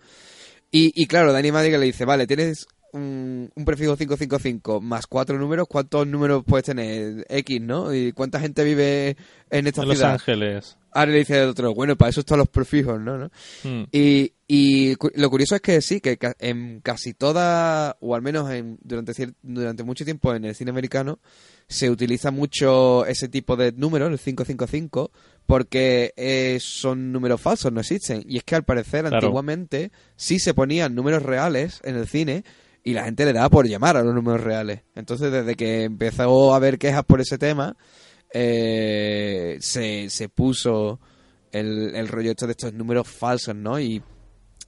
Y, y claro, Danny Madigan le dice, vale, tienes un, un prefijo 555 más cuatro números, ¿cuántos números puedes tener? X, ¿no? ¿Y cuánta gente vive en esta En Los ciudad? Ángeles. Ahora le dice el otro, bueno, para eso están los prefijos, ¿no? ¿no? Hmm. Y, y cu- lo curioso es que sí, que ca- en casi toda, o al menos en, durante, durante mucho tiempo en el cine americano, se utiliza mucho ese tipo de números, el 555, porque eh, son números falsos, no existen. Y es que al parecer Claro. antiguamente sí se ponían números reales en el cine y la gente le daba por llamar a los números reales. Entonces, desde que empezó a haber quejas por ese tema, eh, se, se puso el, el rollo esto de estos números falsos, ¿no? Y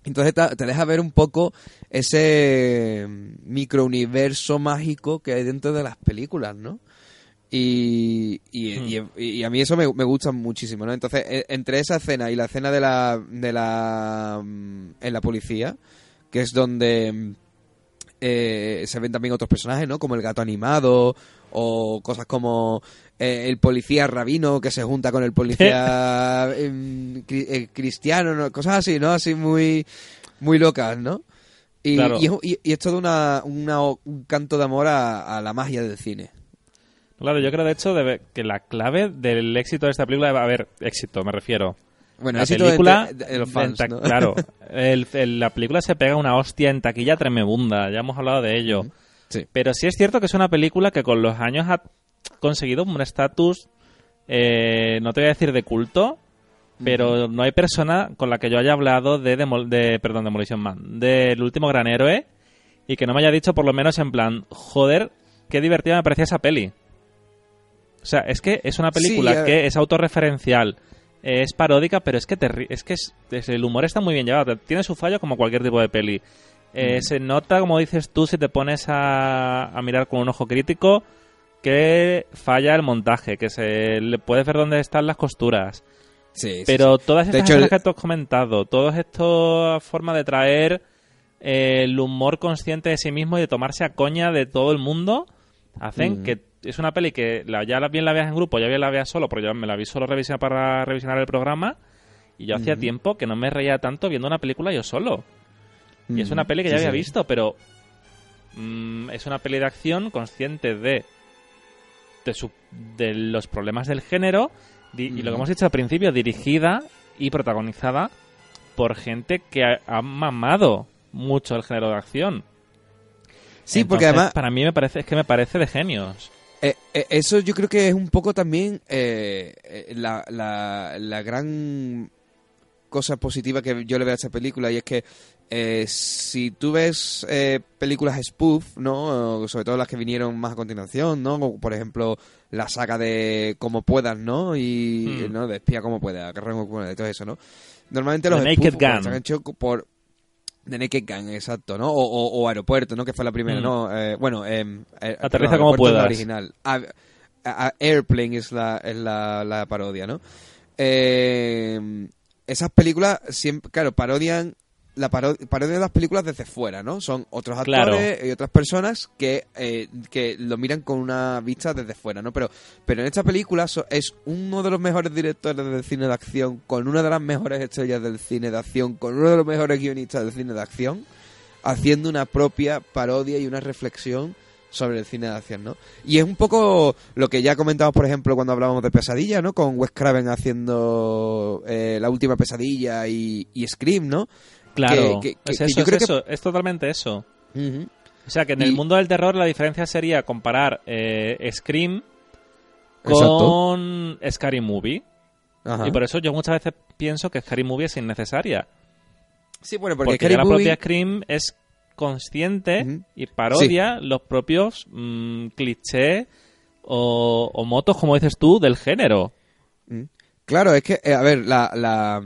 entonces te, deja ver un poco ese microuniverso mágico que hay dentro de las películas, ¿no? Y, y, Hmm. y- y a mí eso me, me gusta muchísimo, ¿no? Entonces, e- entre esa escena y la escena de la, de la mm, en la policía, que es donde mm, eh, se ven también otros personajes, ¿no? Como el gato animado o cosas como eh, el policía rabino que se junta con el policía em, eh, cristiano, ¿no? cosas así, ¿no? Así muy, muy locas, ¿no? Y, Claro. y, es- y- y es todo una, una- un canto de amor a, a la magia del cine. Claro, yo creo de hecho debe- que la clave del éxito de esta película va a haber éxito, me refiero. Bueno, la película, de, de- de los en fans, ta- ¿no? claro, el- el- la película se pega una hostia en taquilla tremenda, ya hemos hablado de ello. Sí. Pero sí es cierto que es una película que con los años ha conseguido un estatus, eh, no te voy a decir de culto, pero no hay persona con la que yo haya hablado de, Demol- de perdón, Demolition Man, del último gran héroe, y que no me haya dicho por lo menos en plan, joder, qué divertida me parecía esa peli. O sea, es que es una película Sí, que es autorreferencial, eh, es paródica, pero es que te es que es- es- el humor está muy bien llevado. Tiene su fallo como cualquier tipo de peli. Eh, Mm. Se nota, como dices tú, si te pones a, a mirar con un ojo crítico, que falla el montaje, que se le puedes ver dónde están las costuras. Sí, sí, Pero todas estas hecho, el- que tú has comentado, todas estas formas de traer eh, el humor consciente de sí mismo y de tomarse a coña de todo el mundo, hacen Mm. que es una peli que la, ya bien la veas en grupo, ya bien la veas solo, porque yo me la vi solo revisar para revisionar el programa, y yo hacía tiempo que no me reía tanto viendo una película yo solo. Y es una peli que Sí, ya había sí. visto, pero mm, es una peli de acción consciente de de, su- de los problemas del género di- y lo que hemos dicho al principio, dirigida y protagonizada por gente que ha, ha mamado mucho el género de acción. Sí, porque además para mí me parece es que me parece de genios. Eh, eh, eso yo creo que es un poco también eh, eh, la, la, la gran cosa positiva que yo le veo a esta película y es que eh, si tú ves eh, películas spoof, ¿no? Sobre todo las que vinieron más a continuación, ¿no? Como, por ejemplo, la saga de Como puedas, ¿no? Y, Hmm. ¿no? De Espía como pueda, Guerra como pueda, y todo eso, ¿no? Normalmente The los Naked spoof pues, Gun. se han hecho por... The Naked Gun, exacto, ¿no? O, o- o Aeropuerto, ¿no? Que fue la primera, Mm. ¿no? Eh, bueno, eh, Aterriza como es la puedas. original. A- a- a- Airplane es la, es la, la parodia, ¿no? Eh, esas películas siempre, claro, parodian la paro- parodian las películas desde fuera, ¿no? Son otros Claro. actores y otras personas que, eh, que lo miran con una vista desde fuera, ¿no? Pero, pero en esta película so- es uno de los mejores directores del cine de acción, con una de las mejores estrellas del cine de acción, con uno de los mejores guionistas del cine de acción, haciendo una propia parodia y una reflexión sobre el cine de acción, ¿no? Y es un poco lo que ya comentamos, por ejemplo, cuando hablábamos de Pesadilla, ¿no? Con Wes Craven haciendo eh, La Última Pesadilla y, y Scream, ¿no? Claro, que- que- es eso, yo es creo eso, es totalmente eso. O sea, que en Y- el mundo del terror la diferencia sería comparar eh, Scream Exacto. con Scary Movie. Ajá. Y por eso yo muchas veces pienso que Scary Movie es innecesaria. Sí, bueno, porque, Porque, Scary la Movie- propia Scream es consciente y parodia los propios mm, clichés o, o motos, como dices tú, del género. Claro, es que, eh, a ver, la, la,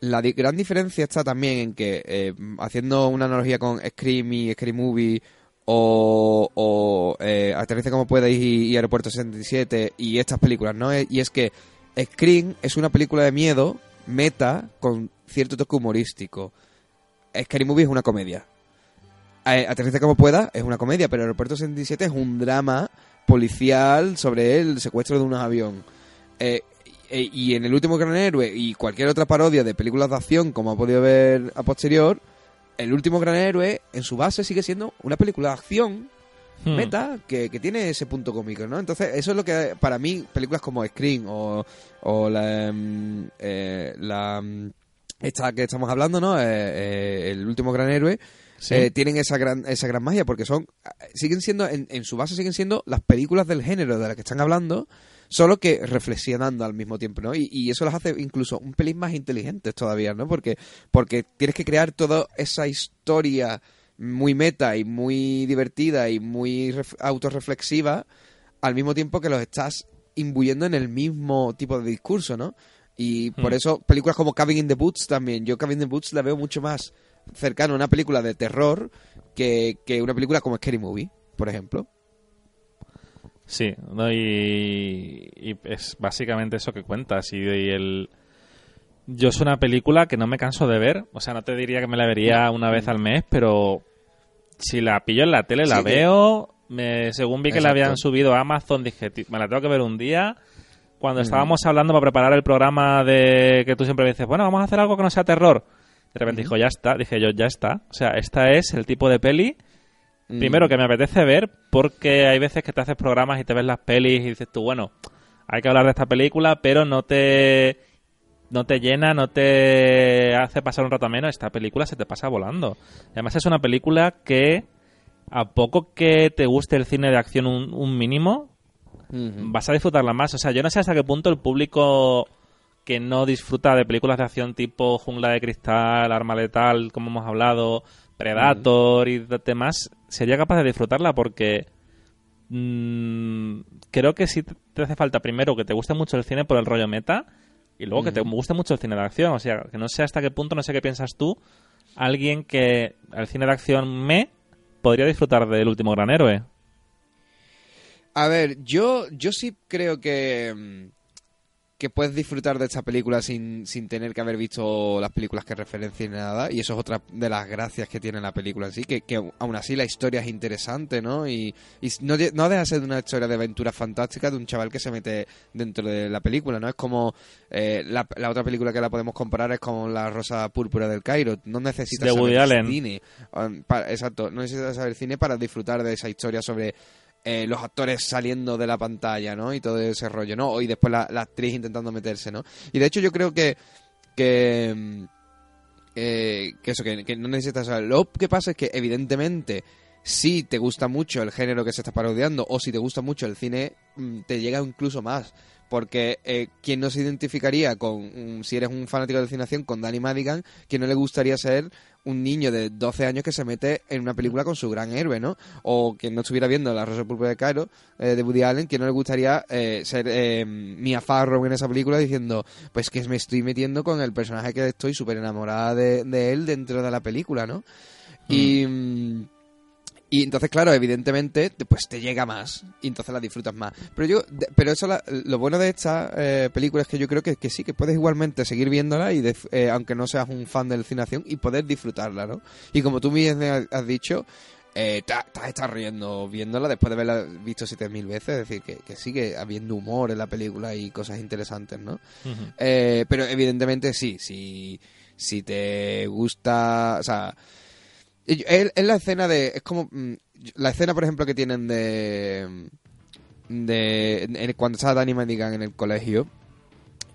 la gran diferencia está también en que, eh, haciendo una analogía con Scream y Scary Movie, o, o eh, Aterriza como puedes y, y Aeropuerto 67 y estas películas, ¿no? Eh, Y es que Scream es una película de miedo meta con cierto toque humorístico. Scary Movie es una comedia. Eh, Aterriza como pueda es una comedia, pero Aeropuerto 67 es un drama policial sobre el secuestro de un avión. Eh, e- y en El último gran héroe y cualquier otra parodia de películas de acción, como ha podido ver a posterior, El último gran héroe en su base sigue siendo una película de acción Hmm. meta que, que tiene ese punto cómico, ¿no? Entonces, eso es lo que para mí, películas como Scream o, o la, mm, eh, la mm, esta que estamos hablando, ¿no? Eh, eh, el último gran héroe, Sí. eh, tienen esa gran, esa gran magia porque son, siguen siendo, en, en su base siguen siendo las películas del género de las que están hablando, solo que reflexionando al mismo tiempo, ¿no? Y, y eso las hace incluso un pelín más inteligentes todavía, ¿no? Porque, porque tienes que crear toda esa historia muy meta y muy divertida y muy ref- autorreflexiva al mismo tiempo que los estás imbuyendo en el mismo tipo de discurso, ¿no? Y por Hmm. eso películas como Cabin in the Woods también, yo Cabin in the Woods la veo mucho más cercano a una película de terror que, que una película como Scary Movie, por ejemplo. Sí, no, y, y es básicamente eso que cuentas. Y, y el. Yo es una película que no me canso de ver. O sea, no te diría que me la vería una vez al mes, pero si la pillo en la tele, la Sí, veo. Me, según vi que la habían subido a Amazon, dije, "Ti- me la tengo que ver un día. Cuando Mm. estábamos hablando para preparar el programa de que tú siempre dices, bueno, vamos a hacer algo que no sea terror. De repente dijo, ya está. Dije yo, ya está. O sea, esta es el tipo de peli Primero, que me apetece ver, porque hay veces que te haces programas y te ves las pelis y dices tú, bueno, hay que hablar de esta película, pero no te no te llena, no te hace pasar un rato menos. Esta película se te pasa volando. Además, es una película que, a poco que te guste el cine de acción un, un mínimo, vas a disfrutarla más. O sea, yo no sé hasta qué punto el público que no disfruta de películas de acción tipo Jungla de Cristal, Arma Letal, como hemos hablado, Predator y de- demás, sería capaz de disfrutarla porque mm, creo que sí te hace falta primero que te guste mucho el cine por el rollo meta y luego que te guste mucho el cine de acción. O sea, que no sé hasta qué punto, no sé qué piensas tú, alguien que el cine de acción me podría disfrutar del último gran héroe. A ver, yo, yo sí creo que, mm, que puedes disfrutar de esta película sin, sin tener que haber visto las películas que referencien nada. Y eso es otra de las gracias que tiene la película en sí, que, que aún así la historia es interesante, ¿no? Y, y no, no deja de ser una historia de aventura fantástica de un chaval que se mete dentro de la película, ¿no? Es como eh, la, la otra película que la podemos comparar es con La Rosa Púrpura del Cairo. No necesitas De Woody saber Allen. cine. um, para- exacto, no necesitas saber cine para disfrutar de esa historia sobre eh, los actores saliendo de la pantalla, ¿no? Y todo ese rollo, ¿no? Y después la, actriz intentando meterse, ¿no? Y de hecho yo creo que que mm, eh, que eso, que, no necesitas. Lo que pasa es que evidentemente si te gusta mucho el género que se está parodiando o si te gusta mucho el cine, mm, te llega incluso más. Porque eh, ¿quién no se identificaría con, mm, si eres un fanático de cine con Danny Madigan, que no le gustaría ser un niño de 12 años que se mete en una película con su gran héroe, ¿no? O que no estuviera viendo La Rosa Púrpura de Cairo, eh, de Woody Allen, que no le gustaría eh, ser eh, Mia Farrow en esa película diciendo, pues que me estoy metiendo con el personaje que estoy súper enamorada de, de él dentro de la película, ¿no? Mm, y entonces, claro, evidentemente, te- pues te llega más y entonces la disfrutas más. Pero yo, de- pero eso, la- lo bueno de esta eh, película es que yo creo que, que sí, que puedes igualmente seguir viéndola y def- eh, aunque no seas un fan del cine de acción y poder disfrutarla, ¿no? Y como tú mismo has dicho, eh, te, estado riendo viéndola después de haberla visto 7000 veces, es decir, que, que sigue habiendo humor en la película y cosas interesantes, ¿no? Eh, pero evidentemente sí, si, si te gusta, o sea, y- es, es la escena de, es como, mm, la escena por ejemplo que tienen de, de, en- cuando está Danny Madigan en el colegio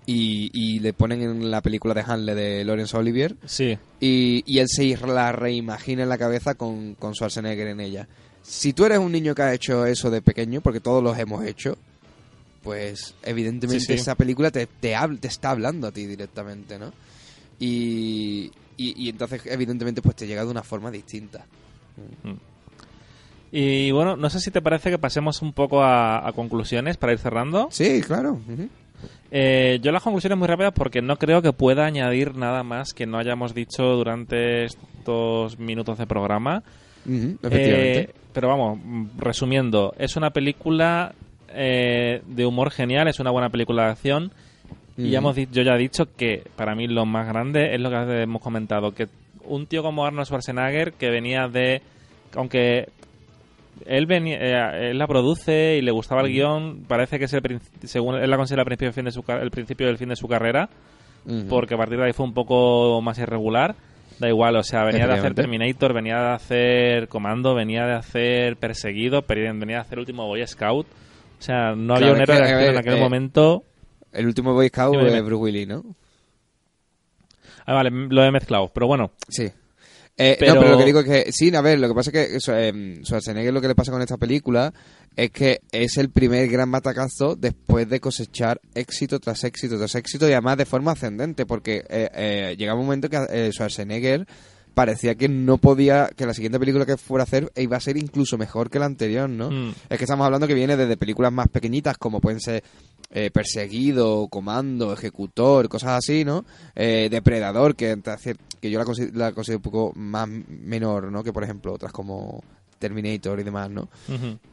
y, y le ponen en la película de Hanley de Laurence Olivier Sí, y, y él se la reimagina en la cabeza con, con Schwarzenegger en ella. Si tú eres un niño que ha hecho eso de pequeño, porque todos los hemos hecho, pues evidentemente Sí, sí. esa película te, te, te está hablando a ti directamente, ¿no? Y, y, y entonces evidentemente pues te llega de una forma distinta. Y bueno, no sé si te parece que pasemos un poco a, a conclusiones para ir cerrando. Sí, claro. Eh, yo las conclusiones muy rápidas porque no creo que pueda añadir nada más que no hayamos dicho durante estos minutos de programa. Efectivamente. Eh, pero vamos, mm, resumiendo, es una película eh, de humor genial, es una buena película de acción. Y ya hemos yo ya he dicho que para mí lo más grande es lo que hemos comentado, que un tío como Arnold Schwarzenegger que venía de... Aunque él, venía, eh, él la produce y le gustaba el guion, parece que es el, según él la considera el principio, del fin de su, el principio del fin de su carrera, porque a partir de ahí fue un poco más irregular. Da igual, o sea, venía de hacer. Terminator, venía de hacer Comando, venía de hacer Perseguido, venía de hacer Último Boy Scout. O sea, no había Claro, un es héroe que, en aquel eh, momento. El último Boy Scout es Bruce Willis, ¿no? Ah, vale, lo he mezclado, pero bueno. Sí. Eh, Pero- No, pero lo que digo es que, sí, a ver, lo que pasa es que eh, Schwarzenegger lo que le pasa con esta película es que es el primer gran batacazo después de cosechar éxito tras éxito tras éxito y además de forma ascendente, porque eh, eh, llegaba un momento que eh, Schwarzenegger parecía que no podía, que la siguiente película que fuera a hacer iba a ser incluso mejor que la anterior, ¿no? Mm. Es que estamos hablando que viene desde películas más pequeñitas como pueden ser eh, Perseguido, Comando, Ejecutor, cosas así, ¿no? Eh, Depredador, que, que yo la, consi- la considero un poco más menor, ¿no? Que por ejemplo otras como Terminator y demás, ¿no?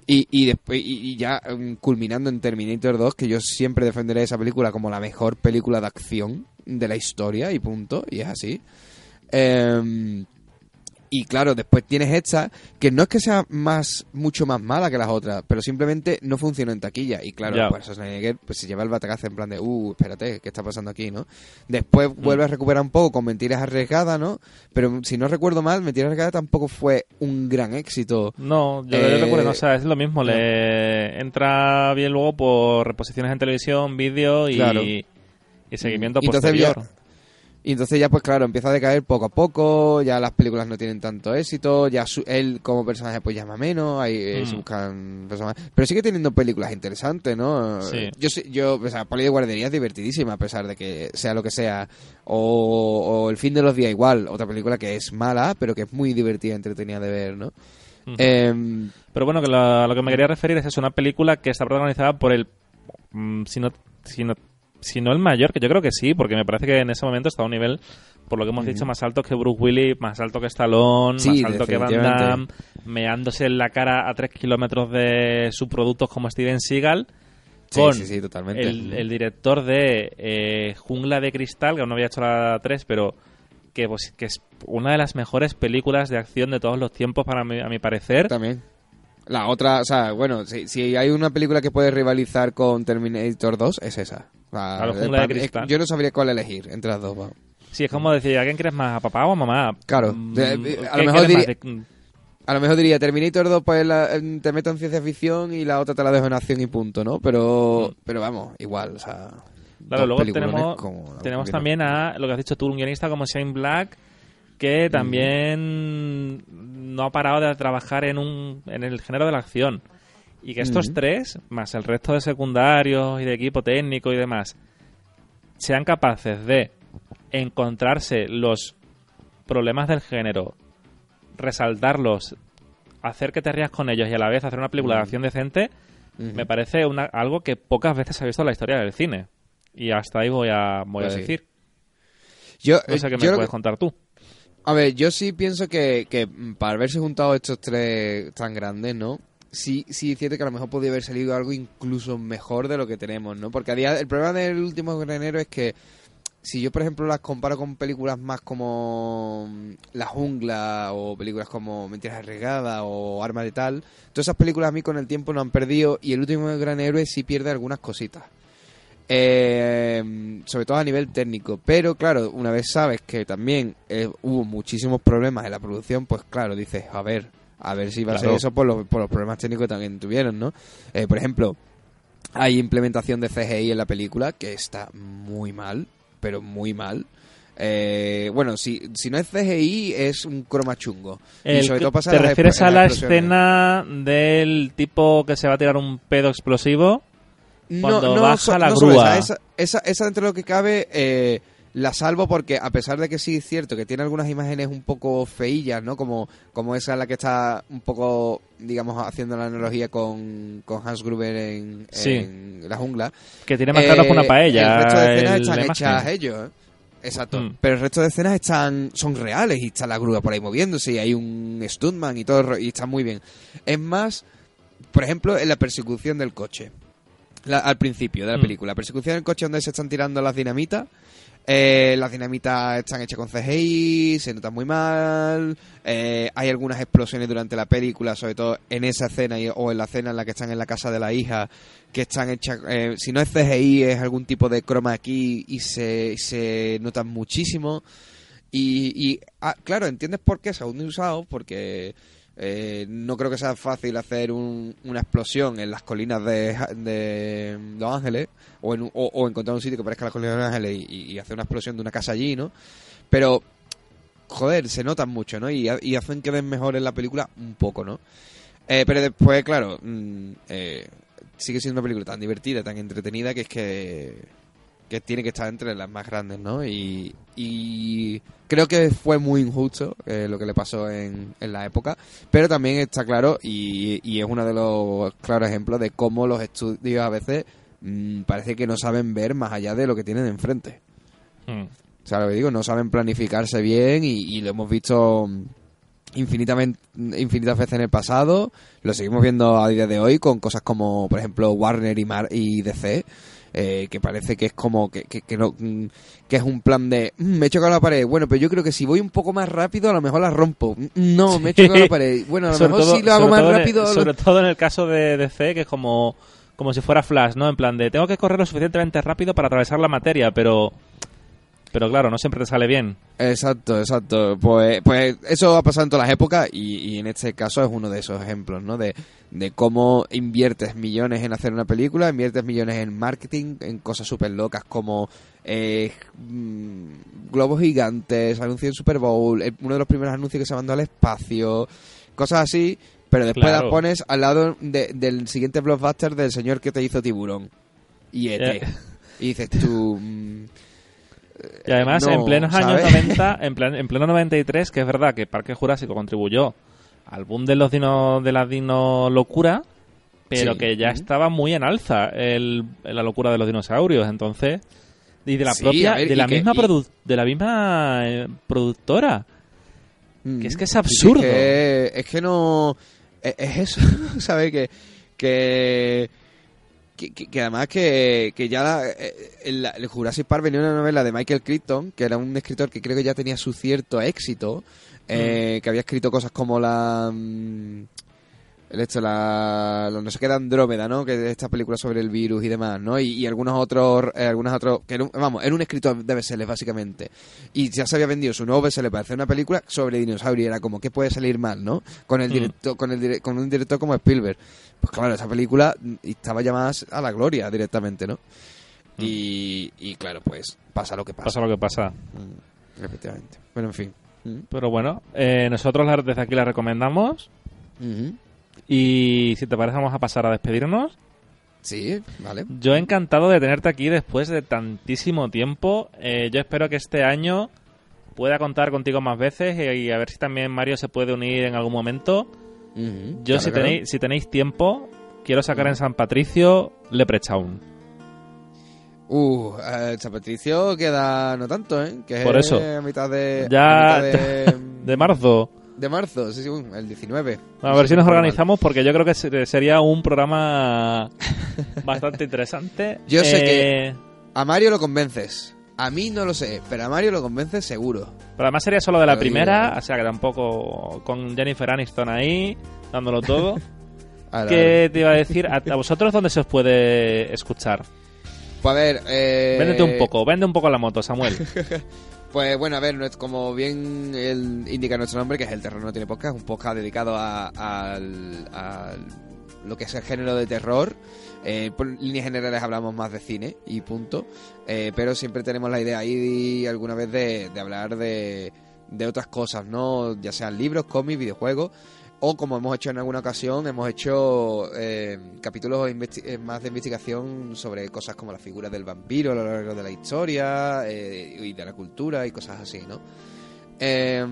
Y, y después y, y ya mm, culminando en Terminator 2, que yo siempre defenderé esa película como la mejor película de acción de la historia y punto, y es así. Em, y claro, después tienes esta, que no es que sea más mucho más mala que las otras, pero simplemente no funcionó en taquilla. Y claro, Ya. pues Schwarzenegger pues, se lleva el batacazo en plan de, uh, espérate, ¿qué está pasando aquí, no? Después vuelve a recuperar un poco con Mentiras Arriesgadas, ¿no? Pero si no recuerdo mal, Mentiras Arriesgadas tampoco fue un gran éxito. No, yo, Eh, yo recuerdo, o sea, es lo mismo. no. Le entra bien luego por reposiciones en televisión, vídeo y, Claro. y seguimiento entonces posterior. ya- Y entonces ya, pues claro, empieza a decaer poco a poco, ya las películas no tienen tanto éxito, ya su- él como personaje pues llama menos, ahí eh, Mm. se buscan personajes. Pero sigue teniendo películas interesantes, ¿no? Sí. Yo, o sea, Poli de Guardería es divertidísima a pesar de que sea lo que sea. O, o El fin de los días igual, otra película que es mala, pero que es muy divertida, entretenida de ver, ¿no? Em, Pero bueno, que lo, a lo que me quería referir es eso, una película que está protagonizada por el... mm, si, no, si, no, si no el mayor, que yo creo que sí, porque me parece que en ese momento está a un nivel, por lo que hemos dicho, más alto que Bruce Willis, más alto que Stallone, Sí, más alto que Van. Damme, meándose en la cara a tres kilómetros de subproductos como Steven Seagal, sí, con sí, sí, totalmente. el, el director de eh, Jungla de Cristal, que aún no había hecho la 3, pero que, pues, que es una de las mejores películas de acción de todos los tiempos, para mi, a mi parecer. También. La otra, o sea, bueno, si, si hay una película que puede rivalizar con Terminator 2, es esa. Claro, eh, Jungla de Cristal. yo no sabría cuál elegir entre las dos. vamos. Sí, es como decir, ¿a quién quieres más? ¿A papá o a mamá? Claro. Mm, De- a ¿qué lo mejor diría-? De- A lo mejor diría Terminator 2, pues la- en- te meto en ciencia ficción y la otra te la dejo en acción y punto, ¿no? Pero, Mm. pero vamos, igual, o sea. Claro, luego tenemos, como la tenemos también a lo que has dicho tú, un guionista como Shane Black, que también no ha parado de trabajar en, un, en el género de la acción. Y que estos tres, más el resto de secundarios y de equipo técnico y demás, sean capaces de encontrarse los problemas del género, resaltarlos, hacer que te rías con ellos y a la vez hacer una película de acción decente, me parece una, algo que pocas veces se ha visto en la historia del cine. Y hasta ahí voy a, voy Pues a sí. decir. Yo, sé eh, yo me puedes que- contar tú. A ver, yo sí pienso que, que para haberse juntado estos tres tan grandes, ¿no? Sí, sí es cierto que a lo mejor podría haber salido algo incluso mejor de lo que tenemos, ¿no? Porque el problema del último granero es que si yo, por ejemplo, las comparo con películas más como mm, La Jungla o películas como Mentiras Arriesgadas o Arma de Tal, todas esas películas a mí con el tiempo no han perdido y el último gran héroe sí pierde algunas cositas. Eh, sobre todo a nivel técnico. Pero claro, una vez sabes que también eh, hubo muchísimos problemas en la producción, pues claro, dices, a ver, a ver si va a ser eso por los, por los problemas técnicos que también tuvieron, ¿no? Eh, por ejemplo, hay implementación de CGI en la película que está muy mal, pero muy mal. Eh, bueno, si, si no es CGI, es un croma chungo. y sobre todo pasa ¿Te refieres a la escena del tipo que se va a tirar un pedo explosivo? Cuando baja la solo grúa. Esa, esa, esa, de lo que cabe eh, la salvo porque a pesar de que sí es cierto que tiene algunas imágenes un poco feillas, ¿no? Como, como esa en la que está un poco, digamos, haciendo la analogía con, con Hans Gruber en, Sí. en La Jungla. Que tiene más claro que una Eh, paella. El resto de escenas el- están hechas ellos, ¿eh? Exacto. Mm. Pero el resto de escenas están son reales y está la grúa por ahí moviéndose y hay un stuntman y todo y está muy bien. Es más, por ejemplo, en la persecución del coche. La- al principio de la Mm. película. La persecución del coche donde se están tirando las dinamitas. Eh, las dinamitas están hechas con CGI, se notan muy mal. eh, hay algunas explosiones durante la película, sobre todo en esa escena y- o en la escena en la que están en la casa de la hija, que están hechas. eh, si no es CGI, es algún tipo de croma aquí y se, se notan muchísimo. Y, y ah, claro, entiendes por qué se han usado, porque eh, no creo que sea fácil hacer un- una explosión en las colinas de, Los Ángeles o, encontrar un sitio que parezca las colinas de Los Ángeles y, hacer una explosión de una casa allí, ¿no? Pero, joder, se notan mucho, ¿no? Y, y hacen que ven mejor en la película un poco, ¿no? Eh, pero después, claro, mm, eh, sigue siendo una película tan divertida, tan entretenida, que es que que tiene que estar entre las más grandes, ¿no? Y, y creo que fue muy injusto eh, lo que le pasó en, en la época, pero también está claro y, y es uno de los claros ejemplos de cómo los estudios a veces mm, parece que no saben ver más allá de lo que tienen enfrente. Mm. O sea, lo que digo, no saben planificarse bien y, y lo hemos visto mm, infinitamente infinitas veces en el pasado, lo seguimos viendo a día de hoy con cosas como, por ejemplo, Warner y, Mar y DC, eh, que parece que es como que, que, que no, mm, que es un plan de "Mm, me he chocado la pared, bueno, pero yo creo que si voy un poco más rápido a lo mejor la rompo. "Mm, No, me he chocado la pared. Bueno, a lo Sobre mejor todo- si lo hago más el- rápido lo- sobre todo en el caso de DC, que es como, como si fuera Flash, ¿no? En plan de, tengo que correr lo suficientemente rápido para atravesar la materia, pero... Pero claro, no siempre te sale bien. Exacto, exacto. Pues, pues eso ha pasado en todas las épocas y, y en este caso es uno de esos ejemplos, ¿no? De, de cómo inviertes millones en hacer una película, inviertes millones en marketing, en cosas súper locas como eh, mm, globos gigantes, anuncios en Super Bowl, el- uno de los primeros anuncios que se mandó al espacio, cosas así, pero después Claro. las pones al lado de- del siguiente blockbuster del señor que te hizo Tiburón y. Ya. Y dices tú... Y además, no, en plenos años ¿sabes? 90, en, plan- en pleno 93, que es verdad que Parque Jurásico contribuyó al boom de los dino, de la dino locura, pero Sí. que ya estaba muy en alza el, la locura de los dinosaurios, entonces y de la Sí, propia ver, de la que- misma produ- de la misma eh, productora. Mm. Que es que es absurdo. que- es que no. Es, es eso, ¿sabes? Que. Que. Que, que- que además que, que ya la- eh, el, el Jurassic Park venía una novela de Michael Crichton, que era un escritor que creo que ya tenía su cierto éxito, eh, que había escrito cosas como la... mm, el hecho, la, la no sé qué de Andrómeda, ¿no? Que es esta película sobre el virus y demás, ¿no? Y, y algunos otros, eh, algunos otros, que era un- vamos, era un escritor de bestsellers básicamente. Y ya se había vendido su nuevo bestseller para hacer una película sobre dinosaurios. Era como, ¿qué puede salir mal, no? Con el Mm. director, con el con un director como Spielberg. Pues claro, esa película mm, estaba más a la gloria directamente, ¿no? Y, y claro, pues pasa lo que pasa. Pasa lo que pasa. Mm, efectivamente. Bueno, en fin. Mm. Pero bueno, eh, nosotros desde aquí la recomendamos. Y si te parece vamos a pasar a despedirnos. Sí, vale. Yo encantado de tenerte aquí después de tantísimo tiempo. Eh, yo espero que este año pueda contar contigo más veces y, y a ver si también Mario se puede unir en algún momento. Yo claro, si claro. tenéis si tenéis tiempo quiero sacar en San Patricio Leprechaun. Uh, eh, San Patricio queda no tanto, ¿eh? Que Por es eso. a mitad de... Ya- a mitad de, De marzo. De marzo, sí, sí, el 19. A ver si nos organizamos porque yo creo que se- sería un programa bastante interesante. Yo sé que... A Mario lo convences. A mí no lo sé, pero a Mario lo convences seguro. Pero además sería solo de la digo, primera, ¿eh? o sea que tampoco con Jennifer Aniston ahí, dándolo todo. ¿Qué te iba a decir? ¿A, a vosotros dónde se os puede escuchar? Pues a ver, eh... Véndete un poco, vende un poco la moto, Samuel. Pues bueno, a ver, como bien indica nuestro nombre, que es El Terror No Tiene Podcast, un podcast dedicado a, al- al- lo que es el género de terror. Eh, por líneas generales hablamos más de cine y punto. Eh, pero siempre tenemos la idea ahí alguna vez de, de hablar de, de otras cosas, ¿no? Ya sean libros, cómics, videojuegos. O como hemos hecho en alguna ocasión, hemos hecho eh, capítulos eh, más de investigación sobre cosas como las figuras del vampiro a lo largo de la historia eh, y de la cultura y cosas así, ¿no? Eh,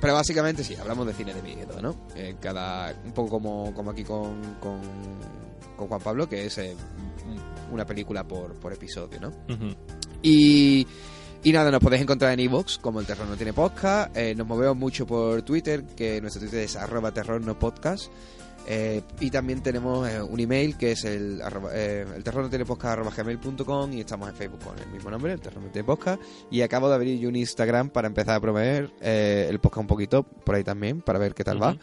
pero básicamente sí, hablamos de cine de miedo, ¿no? Cada, un poco como, como aquí con, con, con Juan Pablo, que es una película por, por episodio, ¿no? Y, y nada, nos podéis encontrar en iVoox, como el Terror No Tiene Podcast. Eh, nos movemos mucho por Twitter, que nuestro Twitter es arroba terror no podcast. Eh, y también tenemos eh, un email que es el, arroba, eh, el terror no tiene podcast gmail.com y estamos en Facebook con el mismo nombre, el terror no tiene podcast. Y acabo de abrir un Instagram para empezar a promover eh, el podcast un poquito por ahí también, para ver qué tal va.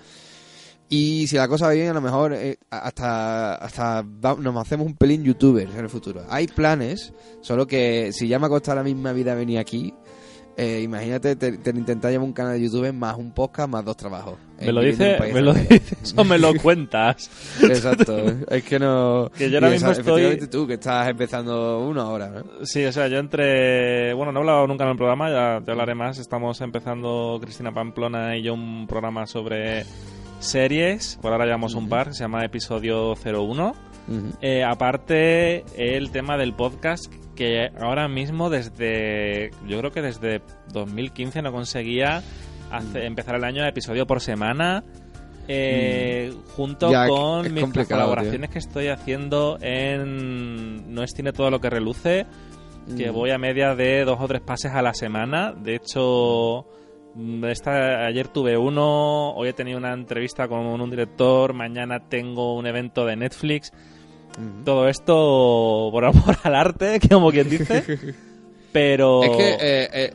Y si la cosa va bien, a lo mejor eh, hasta, hasta va- nos hacemos un pelín youtubers en el futuro. Hay planes, solo que si ya me ha costado la misma vida venir aquí, eh, imagínate te, te intentar llevar un canal de YouTube más un podcast más dos trabajos. Me lo dices, me lo dices o me lo cuentas. Exacto, es que no... Que yo ahora mismo esa- estoy- efectivamente tú, que estás empezando uno ahora, ¿no? Sí, o sea, yo entre... Bueno, no he hablado nunca en el programa, ya te hablaré más. Estamos empezando, Cristina Pamplona y yo, un programa sobre series. Por ahora llevamos un par, se llama Episodio 01. Ujú. Eh, aparte, el tema del podcast, que ahora mismo desde, yo creo que desde 2015 no conseguía Mm. empezar el año a episodio por semana, eh, junto Ya, con mis colaboraciones que estoy haciendo en No es cine todo lo que reluce, que Mm. voy a media de dos o tres pases a la semana. De hecho, mm, esta, ayer tuve uno, hoy he tenido una entrevista con un director, mañana tengo un evento de Netflix. Todo esto por amor al arte, como quien dice. Pero... Es que... eh, eh,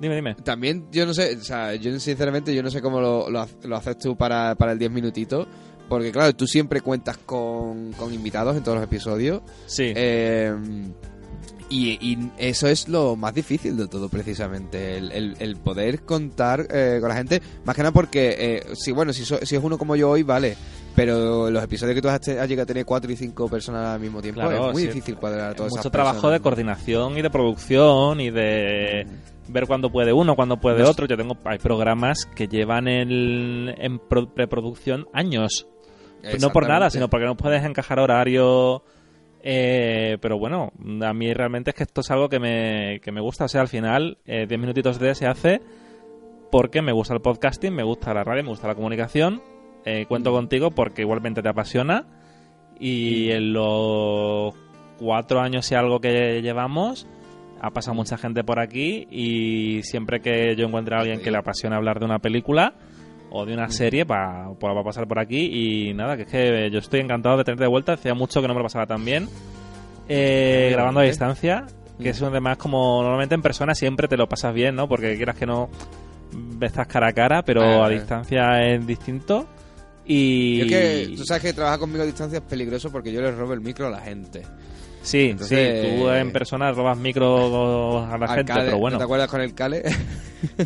Dime, dime. También, yo no sé, o sea, yo sinceramente yo no sé cómo lo, lo haces tú para, para el 10 minutitos. Porque claro, tú siempre cuentas con, con invitados en todos los episodios. Sí. Eh, y, y eso es lo más difícil de todo, precisamente. El, el- el poder contar eh, con la gente. Más que nada porque, eh, si bueno, si, so- si es uno como yo hoy, vale. Pero los episodios que tú has, has llegado a tener cuatro y cinco personas al mismo tiempo, Claro, es muy sí. difícil cuadrar a todas Mucho esas trabajo personas. de coordinación y de producción y de ver cuándo puede uno, cuándo puede No otro. Yo tengo hay programas que llevan el, en pro- preproducción años. No por nada, sino porque no puedes encajar horario. Eh, pero bueno, a mí realmente es que esto es algo que me, que me gusta. O sea, al final, eh, 10 minutitos de se hace porque me gusta el podcasting, me gusta la radio, me gusta la comunicación. Eh, cuento Mm. contigo porque igualmente te apasiona. Y en los cuatro años y algo que llevamos, ha pasado mucha gente por aquí. Y siempre que yo encuentre a alguien que le apasiona hablar de una película o de una serie, pa- pues va a pasar por aquí. Y nada, que es que yo estoy encantado de tenerte de vuelta. Hacía mucho que no me lo pasaba tan bien. Eh, grabando a distancia, que es además como normalmente en persona siempre te lo pasas bien, ¿no? Porque quieras que no estás cara a cara, pero Ah, a eh. distancia es distinto. Y Yo es que, tú sabes que trabajar conmigo a distancia es peligroso porque yo le robo el micro a la gente. sí, entonces- sí, tú en persona robas micro a la gente, Cale, pero ¿no bueno, ¿Te acuerdas con el Cale?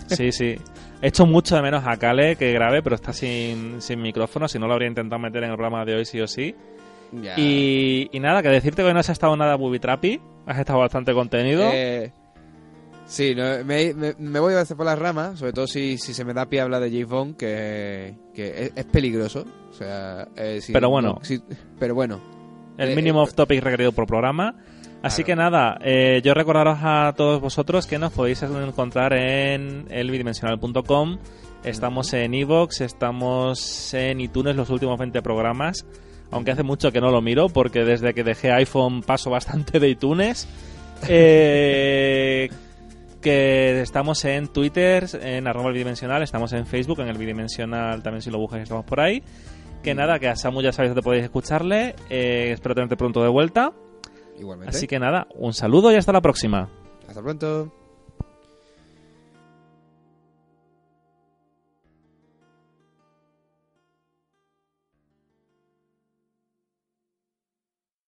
sí, sí. Hecho mucho de menos a Kale que grabe, pero está sin, sin micrófono, si no lo habría intentado meter en el programa de hoy sí o sí. Ya. Y, y nada, que decirte que hoy no has estado nada booby trappy, has estado bastante contenido. Eh, sí, no, me, me- me voy a veces por las ramas, sobre todo si, si se me da pie hablar de Bond, que, que es, es peligroso. O sea, eh, si- Pero bueno. si- pero bueno. el Eh, mínimo eh, off topic requerido por programa. Así que nada, eh, yo recordaros a todos vosotros que nos podéis encontrar en elbidimensional.com. Estamos en Evox, estamos en iTunes los últimos 20 programas. Aunque hace mucho que no lo miro porque desde que dejé iPhone paso bastante de iTunes. Eh, que estamos en Twitter, en arroba bidimensional, estamos en Facebook, en el bidimensional también si lo buscáis estamos por ahí. Que nada, que a Samu ya sabéis dónde podéis escucharle. Eh, espero tenerte pronto de vuelta. Igualmente. Así que nada, un saludo y hasta la próxima. Hasta pronto.